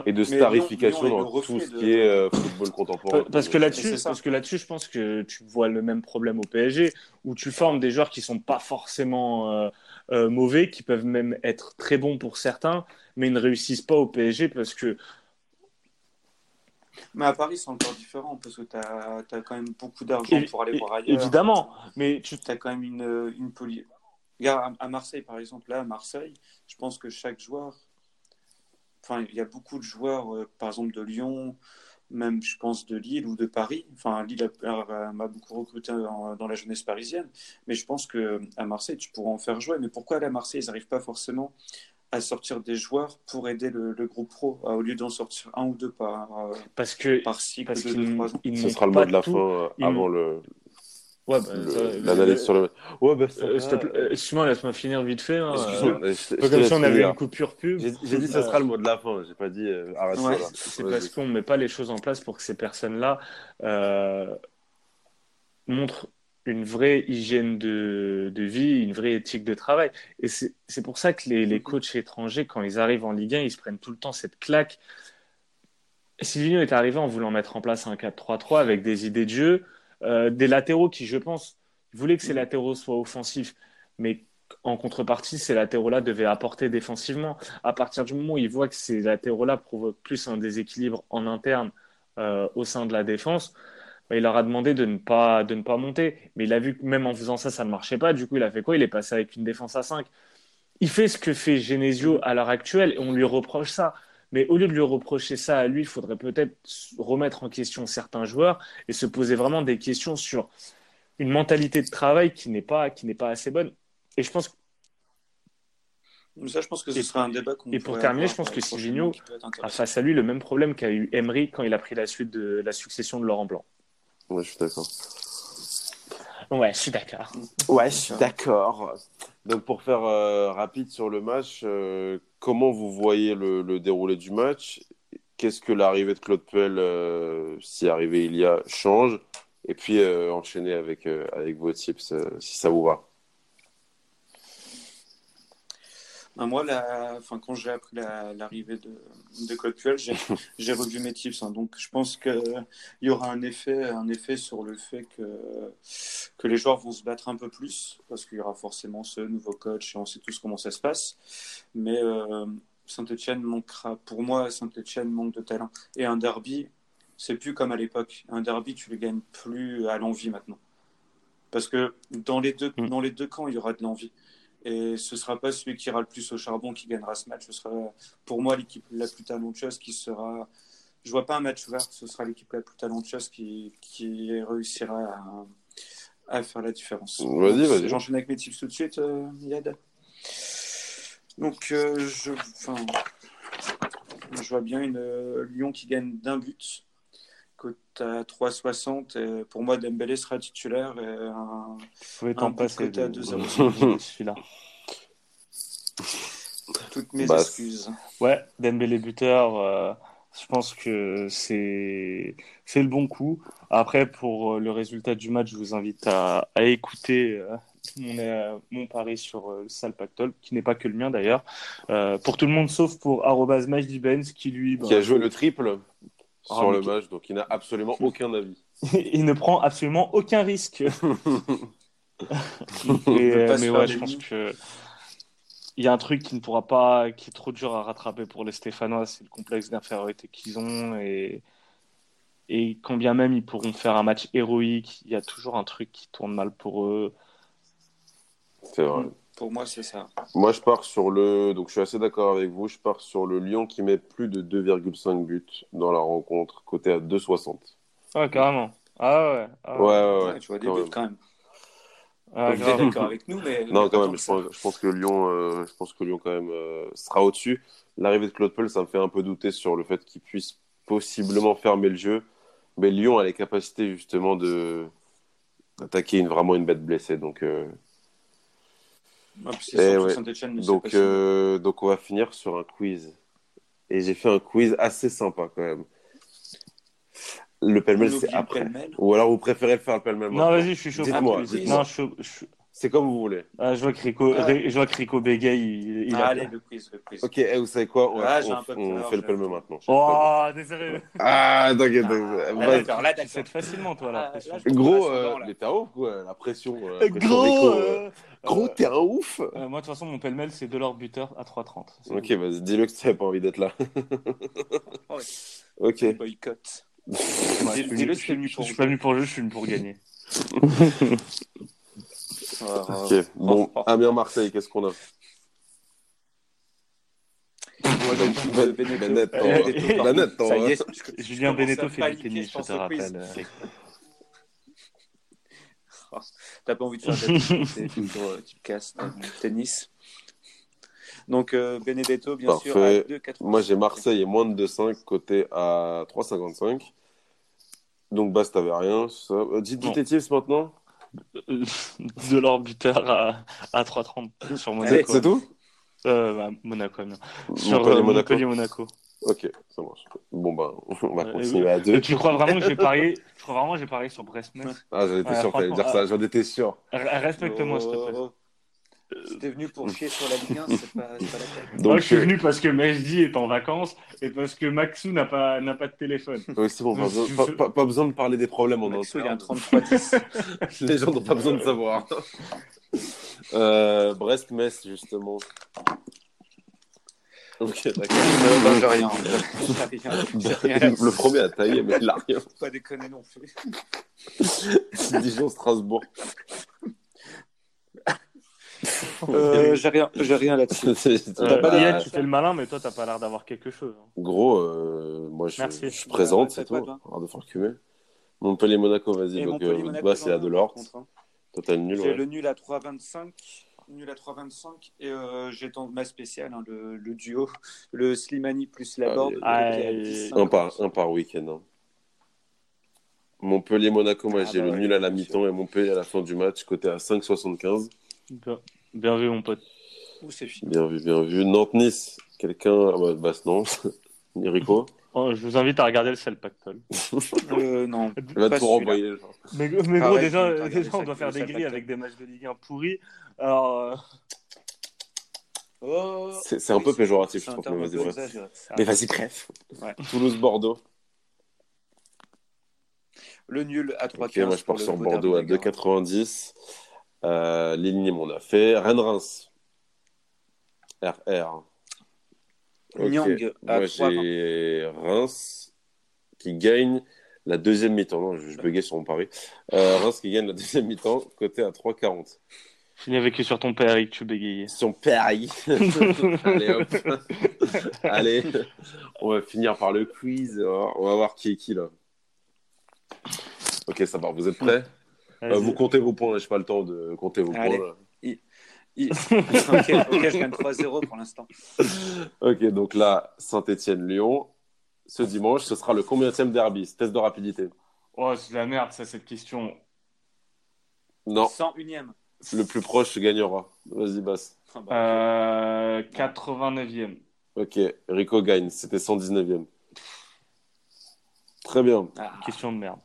et de Mais starification Lyon- Lyon dans tout ce de- qui est euh, football contemporain. Parce que là-dessus, c'est ça. parce que là-dessus, je pense que tu vois le même problème au PSG, où tu formes des joueurs qui sont pas forcément euh, euh, mauvais, qui peuvent même être très bons pour certains, mais ils ne réussissent pas au PSG parce que mais à Paris, c'est encore différent parce que tu as, quand même beaucoup d'argent pour aller voir ailleurs. évidemment, mais tu tu as quand même une, une poly. Regarde, à, à Marseille, par exemple, là, à Marseille, je pense que chaque joueur. Enfin, il y a beaucoup de joueurs, euh, par exemple, de Lyon, même, je pense, de Lille ou de Paris. Enfin, Lille m'a beaucoup recruté dans la jeunesse parisienne. Mais je pense qu'à Marseille, tu pourras en faire jouer. Mais pourquoi à Marseille, ils n'arrivent pas forcément à sortir des joueurs pour aider le, le groupe pro, euh, au lieu d'en sortir un ou deux par, euh, parce que par cycle parce de qu'ils 2-3 ans? ils Ce sera le mot de la tout. fin euh, avant le Ouais, bah, le- l'analyse sur le. Ouais, bah, ça Euh, va. s'il te plaît, euh, excuse-moi, laisse-moi finir vite fait. hein. Excuse-moi, Euh, pas comme si on avait une coupure pub. J'ai j'ai dit ce Euh, sera le mot de la fin, j'ai pas dit euh, arrête Ouais, ça. C'est parce qu'on ne met pas les choses en place pour que ces personnes-là euh, montrent une vraie hygiène de, de vie, une vraie éthique de travail. Et c'est c'est pour ça que les, les coachs étrangers, quand ils arrivent en Ligue 1, ils se prennent tout le temps cette claque. Silvino est arrivé en voulant mettre en place un 4-3-3 avec des idées de jeu, euh, des latéraux qui, je pense, voulaient que ces latéraux soient offensifs, mais en contrepartie, ces latéraux-là devaient apporter défensivement. À partir du moment où il voit que ces latéraux-là provoquent plus un déséquilibre en interne euh, au sein de la défense, bah, il leur a demandé de ne, pas, de ne pas monter. Mais il a vu que même en faisant ça, ça ne marchait pas. Du coup, il a fait quoi? Il est passé avec une défense à 5. Il fait ce que fait Genesio à l'heure actuelle et on lui reproche ça. Mais au lieu de lui reprocher ça à lui, il faudrait peut-être remettre en question certains joueurs et se poser vraiment des questions sur une mentalité de travail qui n'est pas, qui n'est pas assez bonne. Et je pense Ça, je pense que ce Et- sera un débat qu'on et pour terminer, je pense que Silvino a face à lui le même problème qu'a eu Emery quand il a pris la suite de la succession de Laurent Blanc. Ouais, je suis d'accord. Ouais, je suis d'accord. Ouais, je suis d'accord. Donc pour faire euh, rapide sur le match, euh, comment vous voyez le, déroulé du match? Qu'est-ce que l'arrivée de Claude Puel, euh, si arrivé il y a, change? Et puis enchaîner avec, avec vos tips, si ça vous va. Ben, moi, la... enfin, quand j'ai appris la- l'arrivée de, de Claude Puel, j'ai [LAUGHS] j'ai revu mes tips. hein. donc, je pense qu'il y aura un effet, un effet sur le fait que, que les joueurs vont se battre un peu plus, parce qu'il y aura forcément ce nouveau coach et on sait tous comment ça se passe. Mais euh, Saint-Etienne manquera, pour moi, Saint-Etienne manque de talent. Et un derby, c'est plus comme à l'époque. Un derby, tu le gagnes plus à l'envie maintenant. Parce que dans les deux, Mm. dans les deux camps, il y aura de l'envie. Et ce ne sera pas celui qui ira le plus au charbon qui gagnera ce match. Ce sera pour moi l'équipe la plus talentueuse qui sera. Je vois pas un match ouvert. Ce sera l'équipe la plus talentueuse qui, qui réussira à, à faire la différence. Vas-y, vas-y. J'enchaîne avec mes tips tout de suite, euh, Yad. Donc, euh, je vois bien une euh, Lyon qui gagne d'un but. Cote à 3,60. Et pour moi, Dembélé sera titulaire. Et un, pouvais Un t'en passer à de, 2-0. de celui-là. toutes mes Bah, excuses. Ouais, Dembélé buteur, euh, je pense que c'est c'est le bon coup. Après, pour euh, le résultat du match, je vous invite à, à écouter euh, mon, euh, mon pari sur le Sal Pactol, qui n'est pas que le mien d'ailleurs. Euh, pour tout le monde, sauf pour arrobase Benz, qui lui, bah, Qui a joué le triple sur mais le match, donc il n'a absolument [LAUGHS] aucun avis. [LAUGHS] il ne prend absolument aucun risque. [LAUGHS] Et, euh, mais ouais, je pense que il y a un truc qui ne pourra pas, qui est trop dur à rattraper pour les Stéphanois, c'est le complexe d'infériorité qu'ils ont et et quand bien même ils pourront faire un match héroïque, il y a toujours un truc qui tourne mal pour eux. C'est vrai. Pour moi, c'est ça. Moi, je pars sur le. Donc, je suis assez d'accord avec vous. Je pars sur le Lyon qui met plus de 2,5 buts dans la rencontre, côté à 2,60. Ah carrément. Ah ouais. Ah Ouais, ouais, ouais. Ouais, tu vois des quand buts même. quand même. Ah, Vous êtes d'accord avec nous, mais. [LAUGHS] Non, quand même, je pense, je pense que Lyon, euh, je pense que Lyon quand même euh, sera au-dessus. L'arrivée de Claude Puel, ça me fait un peu douter sur le fait qu'il puisse possiblement fermer le jeu. Mais Lyon a les capacités justement de d'attaquer une, vraiment une bête blessée. Donc, euh, Eh ouais. Donc, euh, donc, on va finir sur un quiz. Et j'ai fait un quiz assez sympa quand même. Le pêle-mêle, c'est après. Ou alors vous préférez le faire le pêle-mêle Non, vas-y, je suis chaud. Dites-moi, dites-moi. Non, je, suis- je suis- C'est comme vous voulez. ah, je vois que Rico, Ah. Je vois que Rico bégaye, il, il Ah, a- allez, le quiz, le quiz. Ok, eh, vous savez quoi? On, Ah, on- on fait le pêle-mêle maintenant. Oh, t'es sérieux? Ah, t'inquiète, Ah, t'inquiète. là, d'accord, Tu d'accord. cèdes facilement, toi, la Ah, pression. Gros, Ah, euh, mais t'es un ouf, quoi. La pression. euh, la pression Gros, euh. euh, Gros, t'es un ouf. euh, moi, de toute façon, mon pêle-mêle, c'est de l'or buteur à 3,30. C'est Ok, vas-y, dis-le que t'avais pas envie d'être là. [LAUGHS] Ouais. ok. Boycott. Dis-le, je suis pas venu pour le jeu, je suis venu pour gagner. [LAUGHS] Ok, [LAUGHS] bon, Amiens-Marseille, qu'est-ce qu'on a? Moi, Ben- ça y est, je- Julien Beneteau fait du tennis, je te rappelle. [LAUGHS] T'as pas envie de faire des type cast tennis. Donc euh, Benedetto, bien sûr, à Parfait. 2,80. Moi, j'ai Marseille et moins de 2,5, côté à 3,55. Donc, Basse, t'avais rien. Ça... Euh, Dites dites les tips maintenant. De l'or buteur à, à 3,30 sur Allez, Monaco. C'est tout Euh, bah, Monaco, bien. Sur Montpellier, euh, Monaco. Montpellier, Monaco. Ok, ça marche. Bon, bah, on va Euh, continuer à Et deux. tu crois vraiment que j'ai parié crois vraiment que j'ai parié sur Brest-Metz Ah, j'en étais Ouais, sûr que t'allais dire ça. J'en étais sûr. Respecte-moi, s'il te plaît. T'es venu pour chier sur la Ligue 1, c'est pas, pas la. Donc, Moi, je suis euh, venu parce que Mejdi est en vacances et parce que Maxou n'a pas, n'a pas de téléphone. Oui, c'est bon, pas besoin, pas, pas- pas besoin de parler des problèmes en Maxou, il y a un interne. 33-10. [LAUGHS] Les gens n'ont pas besoin de savoir. Euh, Brest-Metz, justement. Ok, d'accord. Euh, bah, j'ai rien. Le premier a taillé, mais il a rien. Pas déconner non plus. Euh, j'ai rien, j'ai rien là-dessus. [LAUGHS] Euh, pas des- Yann, tu fais le malin, mais toi, t'as pas l'air d'avoir quelque chose. hein. Gros, euh, moi je, Merci. je présente, c'est tout. de. Alors de faire cumer. Montpellier-Monaco, vas-y. Et Donc, Montpellier, euh, votre Monaco, bas, c'est à de un, l'or. hein. Toi, t'as le nul, J'ai ouais. le nul à 3,25. Nul à 3,25. Et euh, j'ai ton ma spéciale, hein, le, le duo. Le Slimani plus la board. oui. qui est à Aïe. 10,50. Un par, un par week-end. hein. Montpellier-Monaco, moi Ah j'ai bah le ouais, nul à la mi-temps et Montpellier à la fin du match, côté à 5,75. Bien, bien vu, mon pote. Ouh, c'est fini. Bien vu, bien vu. Nantes-Nice, quelqu'un. Ah bah, Basse, non. [LAUGHS] Rico [LAUGHS] Oh, je vous invite à regarder le sel pactol. [LAUGHS] Euh, non. Il va Pas tout renvoyer. Mais, mais gros, Arrête, déjà, déjà, on doit faire des grilles avec des matchs de Ligue 1 pourris. Alors, euh, Oh. C'est un peu péjoratif, je trouve. Mais vas-y, bref. Mais vas-y, bref. Ouais. Toulouse-Bordeaux. Le nul à 3,15. Ok, moi je pars sur gros Bordeaux à derby de Garonne. 2,90. Euh, les lignes, on a fait. Rennes-Reims. RR. Nyang à Moi 3,20. j'ai Reims qui gagne la deuxième mi-temps. Non, je, je buguais sur mon pari. Euh, Reims qui gagne la deuxième mi-temps, côté à 3,40. finis avec sur ton père, Eric, tu bégayais. Son pari. [LAUGHS] Allez hop. Allez, on va finir par le quiz. On va voir qui est qui là. Ok, ça part. Vous êtes prêts? Vas-y. Vous comptez vos points. J'ai pas le temps de compter vos Allez. points. I- [LAUGHS] ok, ok, je gagne 3-0 pour l'instant. Ok, donc là, Saint-Etienne-Lyon. Ce dimanche, ce sera le combienième derby Test de rapidité. Oh, c'est de la merde, ça, cette question. Non, 101ème. le plus proche gagnera. Vas-y, Basse. [LAUGHS] Ah bah, Euh, 89e. Ok, Rico gagne. C'était 119e. Très bien. Ah. Question de merde.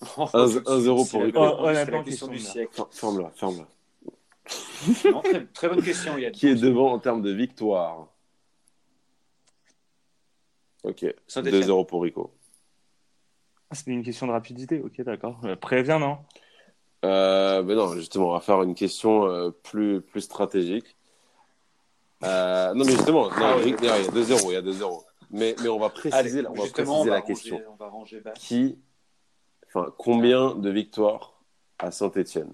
1-0 C'est pour la- Rico. Oh, c'est la honnêtement, question du siècle. Fer- Ferme-la, ferme-la. Non, très, très bonne question, Yann. Qui est devant en termes de victoire? Ok, Saint-Étienne. 2-0 pour Rico. Ah, C'était une question de rapidité, ok, d'accord. Euh, Préviens, non? Euh, mais non, justement, on va faire une question euh, plus, plus stratégique. Euh, non, mais justement, non, Ah il y a 2-0, il y a 2-0. Mais, mais on va préciser, Allez, on va préciser on va la ranger- question. On va ranger. Qui, enfin, combien de victoires à Saint-Etienne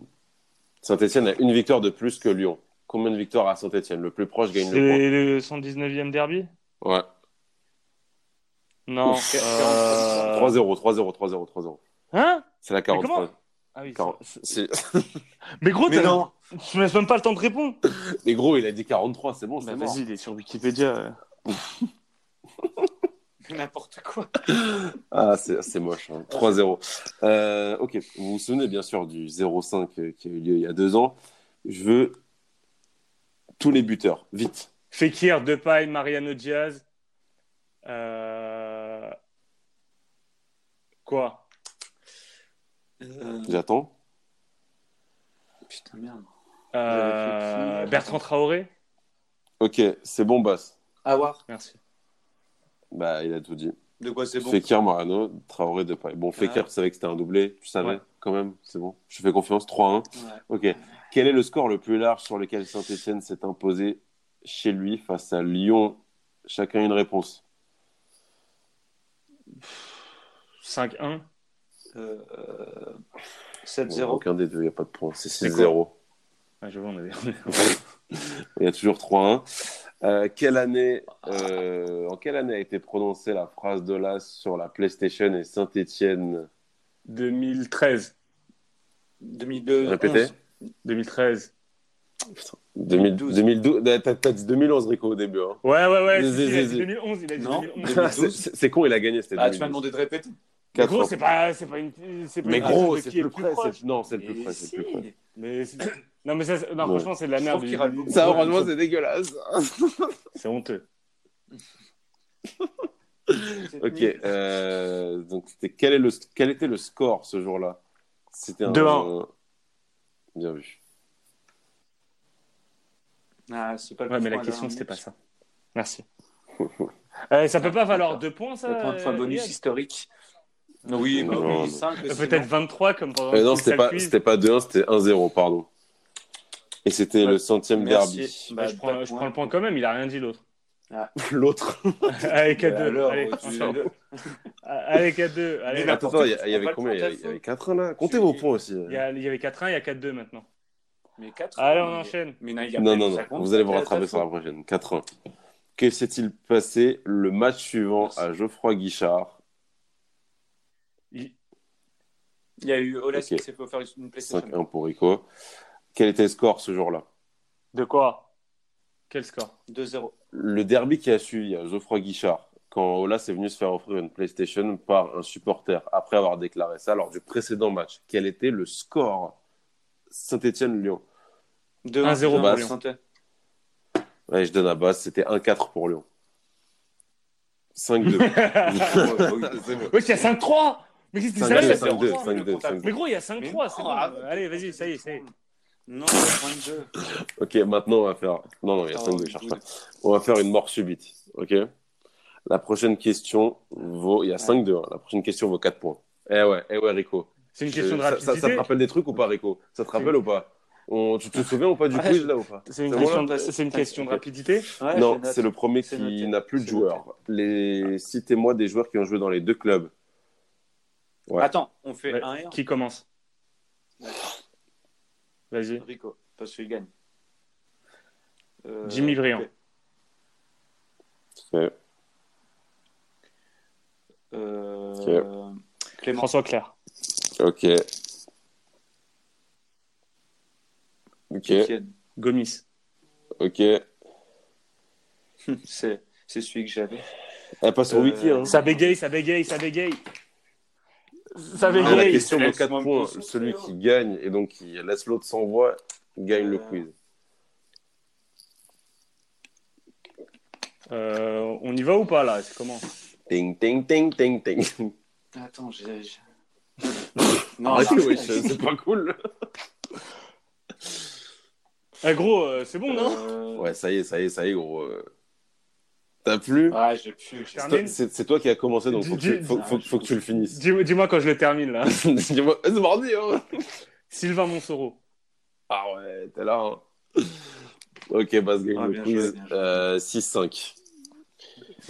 Saint-Etienne a une victoire de plus que Lyon. Combien de victoires à Saint-Etienne Le plus proche gagne C'est le le 119e derby? Point. Ouais. Non. Ouf. euh, 3-0, 3-0, 3-0, 3-0. Hein? C'est la Mais comment 43. ah oui, 40. c'est- C'est- [LAUGHS] Mais gros, Mais t'as- non tu me laisses même pas le temps de répondre. Mais gros, il a dit 43, c'est bon, c'est Bah, mort. vas-y, il est sur Wikipédia. [LAUGHS] [LAUGHS] N'importe quoi. Ah, c'est c'est moche. hein. 3-0. Euh, ok, vous vous souvenez bien sûr du 0-5 euh, qui a eu lieu il y a deux ans. Je veux tous les buteurs, vite. Fekir, Depay, Mariano Diaz. Euh... Quoi? Euh, J'attends. Putain, merde. Euh. Bertrand Traoré? Ok, c'est bon, Bass. Awar. Merci. Bah, il a tout dit. De quoi c'est bon Fekir, Marano, Traoré, Depay. Bon, Fekir, Ouais. tu savais que c'était un doublé, tu savais Ouais. quand même, c'est bon. Je fais confiance, 3-1. Ouais. Ok. Quel est le score le plus large sur lequel Saint-Etienne s'est imposé chez lui face à Lyon? Chacun une réponse. 5-1. Euh, Bon, 7-0. aucun des deux, il n'y a pas de point. C'est C'est 6-0. Ah, je vois, on avait... [LAUGHS] Il y a toujours 3-1. Euh, quelle année, euh, en quelle année a été prononcée la phrase de l'As sur la PlayStation et Saint-Etienne 2013. 2002. Répétez. 2013. 2012. 2012. T'as dit 2011, Rico, au début. hein. Ouais, ouais, ouais. Il a dit 2011. Il a dit Non. 2011. C'est- con, il a gagné, c'était Ah, tu m'as 2012. demandé de répéter? Mais gros, c'est pas, c'est pas une. pas Mais une gros, c'est qui est plus près. Non, c'est le plus près. C'est si. le plus près. Mais non, mais ça, non, Ouais. franchement, c'est de la merde. beaucoup. Ça, franchement, c'est dégueulasse. [LAUGHS] C'est honteux. [LAUGHS] Ok. euh, donc, c'était quel, est le, quel était le score ce jour-là? C'était un. 2-1. Bien vu. Ah, c'est pas le Ouais, mais la question, c'était pas ça. Merci. [LAUGHS] Euh, ça peut pas valoir deux points, ça Le point de fin bonus historique. Oui, bah Non, non. oui, 5. Peut-être 23 comme pendant Euh, non, c'était pas, pas 2-1, c'était 1-0, pardon. Et c'était Ouais. le centième Merci. derby. Bah, je, prends, je prends le point quand même, il a rien dit l'autre. [LAUGHS] L'autre. [LAUGHS] Allez, 4-2. alors, allez, [LAUGHS] allez, 4-2. Allez, Attends, il y, avait combien il y avait, à il y avait faux. 4 là. Comptez Tu- vos points aussi. il y, avait 4-1, il y a 4-2 maintenant. Mais 4 Allez, on enchaîne. Mais non, il y a Non, non, ça non. compte Vous allez vous rattraper sur la prochaine. 4-1. Que s'est-il passé le match suivant à Geoffroy Guichard Il y a eu Olas Ok. qui s'est fait offrir une PlayStation. 5-1 pour Rico. Quel était le score ce jour-là? De quoi? Quel score? 2-0. Le derby qui a suivi à Geoffroy Guichard, quand Olas est venu se faire offrir une PlayStation par un supporter après avoir déclaré ça lors du précédent match. Quel était le score? Saint-Etienne-Lyon. 2-1 1-0 pour Lyon. Ouais, je donne à base, c'était 1-4 pour Lyon. 5-2. [LAUGHS] C'est bon. Ouais, il y a 5-3 Mais qu'est-ce que c'est 5-2, ça 5-2, 5-3 5-2, 5-2. Mais gros, il y a 5-3, c'est Mais bon. non, arrête. Allez, vas-y, ça y est, ça y est. Non, 22. Ok, maintenant on va faire. Non, non, il y a 5-2, cherche pas. On va faire une mort subite. Ok? La prochaine question vaut. Il y a 5-2. hein. La prochaine question vaut 4 points. Eh ouais, eh ouais, Rico. C'est une question de Ça- rapidité. Ça, ça te rappelle des trucs ou pas, Rico? Ça te rappelle ou pas? On- Tu te souviens ou pas du Ouais, quiz là ou pas? C'est une, question de... c'est une question de rapidité. Ouais, Non, je note. c'est le premier C'est qui noté. n'a plus de C'est joueurs. Les... Citez-moi des joueurs qui ont joué dans les deux clubs. Ouais. Attends, on fait Ouais. 1 et 1. Qui commence? Vas-y. Rico, parce qu'il gagne. Euh, Jimmy Briand. ok. Ok. Euh, Clément. François Claire. Ok. Ok. Gomis. Ok. C'est c'est celui que j'avais. Elle passe au Euh, wiki. Hein. Ça bégaye, ça bégaye, ça bégaye. Ça Ah, la bégaye. question vaut laisse 4 moi me points. Celui qui gagne et donc qui laisse l'autre sans voix gagne le Euh, quiz. Euh, on y va ou pas là? C'est comment? Ting, ting, ting, ting, ting. Attends, j'ai. [LAUGHS] Non, Arrêtez, non, wesh, c'est pas cool. Eh gros, euh, c'est bon, non? Euh, Ouais, ça y est, ça y est, ça y est, gros. T'as plus Ouais, j'ai plus. C'est toi-. C'est c'est qui as commencé, donc faut que, tu, faut, faut- faut que tu le finisses. Dis- Dis-moi quand je le termine là. [LAUGHS] Dis-moi, c'est mardi, hein Sylvain Monsoro. Ah ouais, t'es là. Hein. Ok, Bass gagne Ah, le quiz. Euh, 6-5.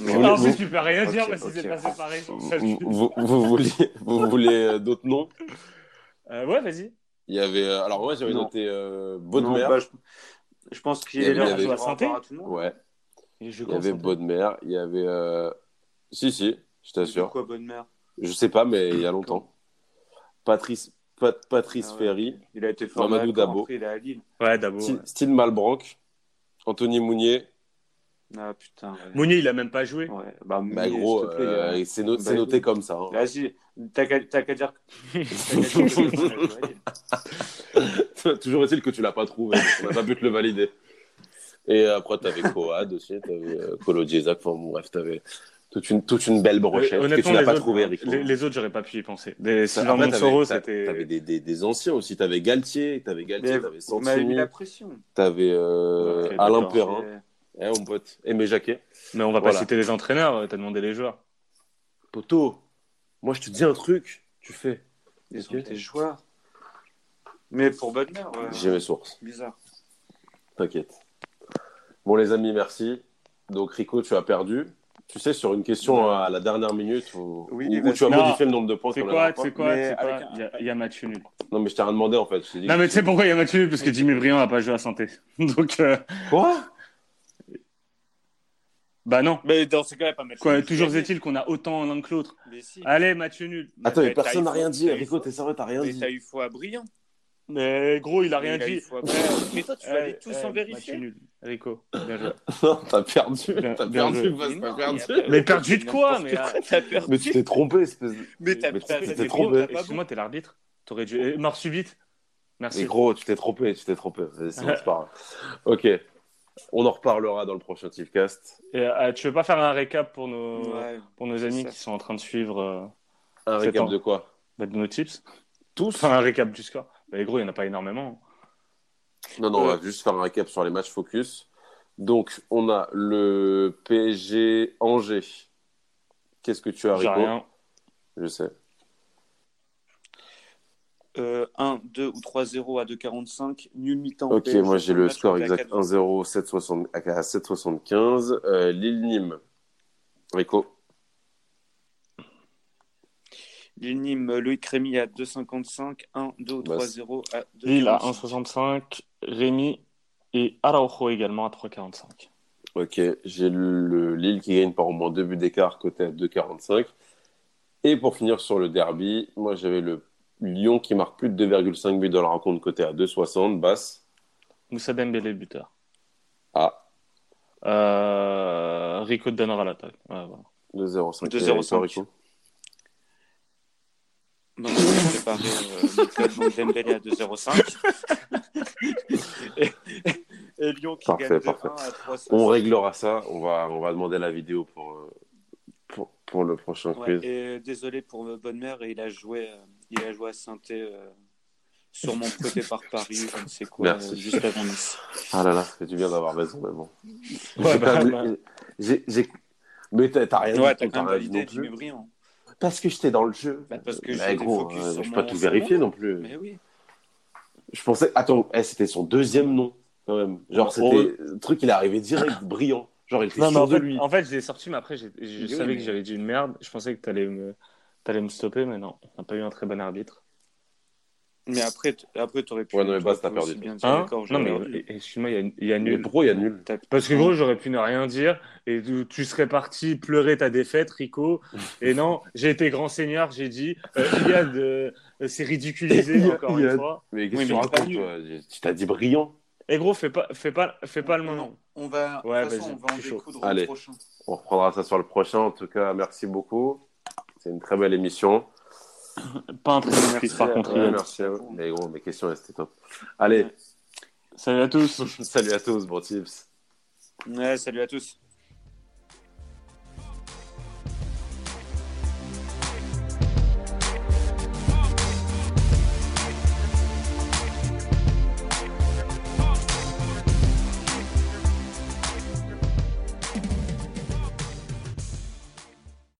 Mais Vous tu peux rien dire Ok, parce que c'est ok. passé pareil. Vous, vous, [LAUGHS] vous voulez, vous voulez euh, d'autres noms? Euh, ouais, vas-y. Il y avait. euh, alors, moi, j'avais Non. noté euh, Non, Baudemer. bah, je... je pense qu'il est avait- là tout le monde. Ouais. Il y avait. Baudemer. Il y avait. euh, Si, si, je t'assure. Quoi, bonne mère Je sais pas, mais il y a longtemps. Patrice, Pat- Patrice Ah ouais. Ferry. Il a été formé Mamadou Dabo. après, il est à Lille. Ouais, d'abord. Style, Style Malbranc. Anthony Mounier. Ah putain. Ouais. Mounier, il a même pas joué. Ouais, bah, Bah, Mounier, gros, euh, c'est no- Bah, noté comme ça. hein. Vas-y, t'as qu'à qu'à dire. t'as qu'à dire que- [LAUGHS] Toujours est-il que tu l'as pas trouvé. On n'a pas pu te le valider. Et après, tu avais Coad aussi, tu avais euh, Colo Diezac. Enfin, bon, bref, tu avais toute une, toute une belle brochette que tu n'as pas autres, trouvé, Rico. les, les autres, j'aurais pas pu y penser. Des Ça, Sylvain t'avais- c'était. T'avais des, des, des anciens aussi. T'avais Galtier, t'avais Galtier, t'avais Vous m'avez mis Santini, la pression. t'avais euh, Alain. Perrin, eh, mon pote, Aimé Jacquet. Mais on va Voilà. pas citer les entraîneurs, euh, t'as demandé les joueurs. Poto, moi je te dis un truc, tu fais. Ils été joueurs. Mais pour mère, ouais. J'ai mes sources, bizarre. t'inquiète. Bon, les amis, merci. Donc, Rico, tu as perdu. Tu sais, sur une question à la dernière minute où, Oui, où- où vas-y. tu as Non. modifié le nombre de points. C'est quoi, c'est quoi, un- Il y a- il y, a match nul. Non, mais je t'ai rien demandé en fait. Je t'ai dit Non, mais tu sais pourquoi il y a match nul Parce que Jimmy Briand a pas joué à santé. [LAUGHS] Donc, euh, Quoi? Bah non. Mais dans ce cas-là, pas mettre. Quoi, toujours est-il qu'on a autant l'un que l'autre? Mais si. Allez, match nul. Attends, mais personne n'a rien dit. Rico, t'es sérieux, t'as rien Mais dit. t'as eu faux à brillant. Mais gros, il a rien dit. Briand. Mais toi, tu Eh, valides tout sans Match vérifier. nul. Rico, bien joué. [LAUGHS] Non, t'as perdu. T'as perdu, t'as perdu. mais perdu de quoi mais, quoi, t'as perdu. Mais tu t'es trompé, espèce de. Mais t'es trompé. Excuse-moi, t'es l'arbitre. T'aurais dû. Mort subite. Merci. Mais gros, tu t'es trompé, tu t'es trompé. C'est pas grave. Ok. On en reparlera dans le prochain euh, tu veux pas faire un récap pour nos, Ouais. pour nos amis ça. qui sont en train de suivre euh, Un récap temps. de quoi? Bah, de nos tips Tous? Enfin, un récap du score. Bah, gros, il n'y en a pas énormément. Non, non, on Euh. va juste faire un récap sur les matchs focus. Donc, on a le PSG Angers. Qu'est-ce que tu as, J'ai Rico rien. Je sais. Euh, 1, 2 ou 3-0 à 2,45. Nul mi-temps. Ok, PSG, moi j'ai le score exact 4. 1-0 7,60 à 7,75. Euh, Lille-Nîmes. Rico. Lille Nîmes, Loïc Rémy à 2,55, 1, 2 ou Bah, 3-0 à 2,45. Lille à 1,65, Rémi et Araujo également à 3,45. Ok, j'ai le Lille qui gagne par au moins deux buts d'écart, côté à 2,45. Et pour finir sur le derby, moi j'avais le Lyon qui marque plus de 2,5 buts dans la rencontre, côté à 2,60, basse. Moussa Dembélé buteur. Ah, Euh, Rico donnera l'attaque. Ouais, voilà. 2,05. 2,05. Donc, on va préparer euh, Dembélé à 2,05. et, [LAUGHS] et Lyon qui Parfait, gagne 2-1 parfait. à 3,60. On réglera ça, on va, on va demander la vidéo pour, euh, pour, pour le prochain Ouais, quiz. et désolé pour euh, Bonne Mère, il a joué, euh, il a joué à saint sûrement prêté par Paris, je ne sais quoi, Merci. euh, juste avant Nice. Ah là là, fait du bien d'avoir raison, mais bon. Ouais, J'ai bah, pas- bah. j'ai- j'ai- Mais t'as rien Ouais, dit, t'as quand même rien dit validé non plus. Jimmy Briand. Parce que j'étais dans le jeu. Bah, parce que gros, focus euh, je peux pas tout vérifier non plus. Mais oui. Je pensais. Attends, eh, c'était son deuxième nom, quand même. Genre, c'était. Le truc, il est arrivé direct, [COUGHS] brillant. Genre, il était Non, mais sûr en de fait, lui. en fait, je l'ai sorti, mais après, j'ai- je Oui, savais mais- que j'avais dit une merde. Je pensais que tu allais me, t'allais me stopper, mais non, on n'a pas eu un très bon arbitre. Mais après, après t'aurais pu. Ouais, non, mais Bas, t'as perdu. aussi bien dire, Hein non, mais excuse-moi, il y a- y, a Mais nul. pourquoi il y a nul Parce que gros, j'aurais pu ne rien dire et tu, tu serais parti pleurer ta défaite, Rico. Et non, j'ai été grand seigneur, j'ai dit, euh, Iliad, euh, c'est ridiculisé [LAUGHS] encore une fois. Mais qu'est-ce Oui, que tu est pas racontes, nul. toi Tu t'as dit brillant. Et gros, fais pas, fais pas, fais pas le moment. on va, Ouais, de toute façon, vas-y, on va en découdre Allez. au prochain. On reprendra ça sur le prochain. En tout cas, merci beaucoup. C'est une très belle émission. Pas un très bon quiz, par contre. Ouais, merci à vous. Mais gros, mes questions, c'était top. Allez, Salut à tous. [LAUGHS] salut à tous, bon tips. Ouais, salut à tous.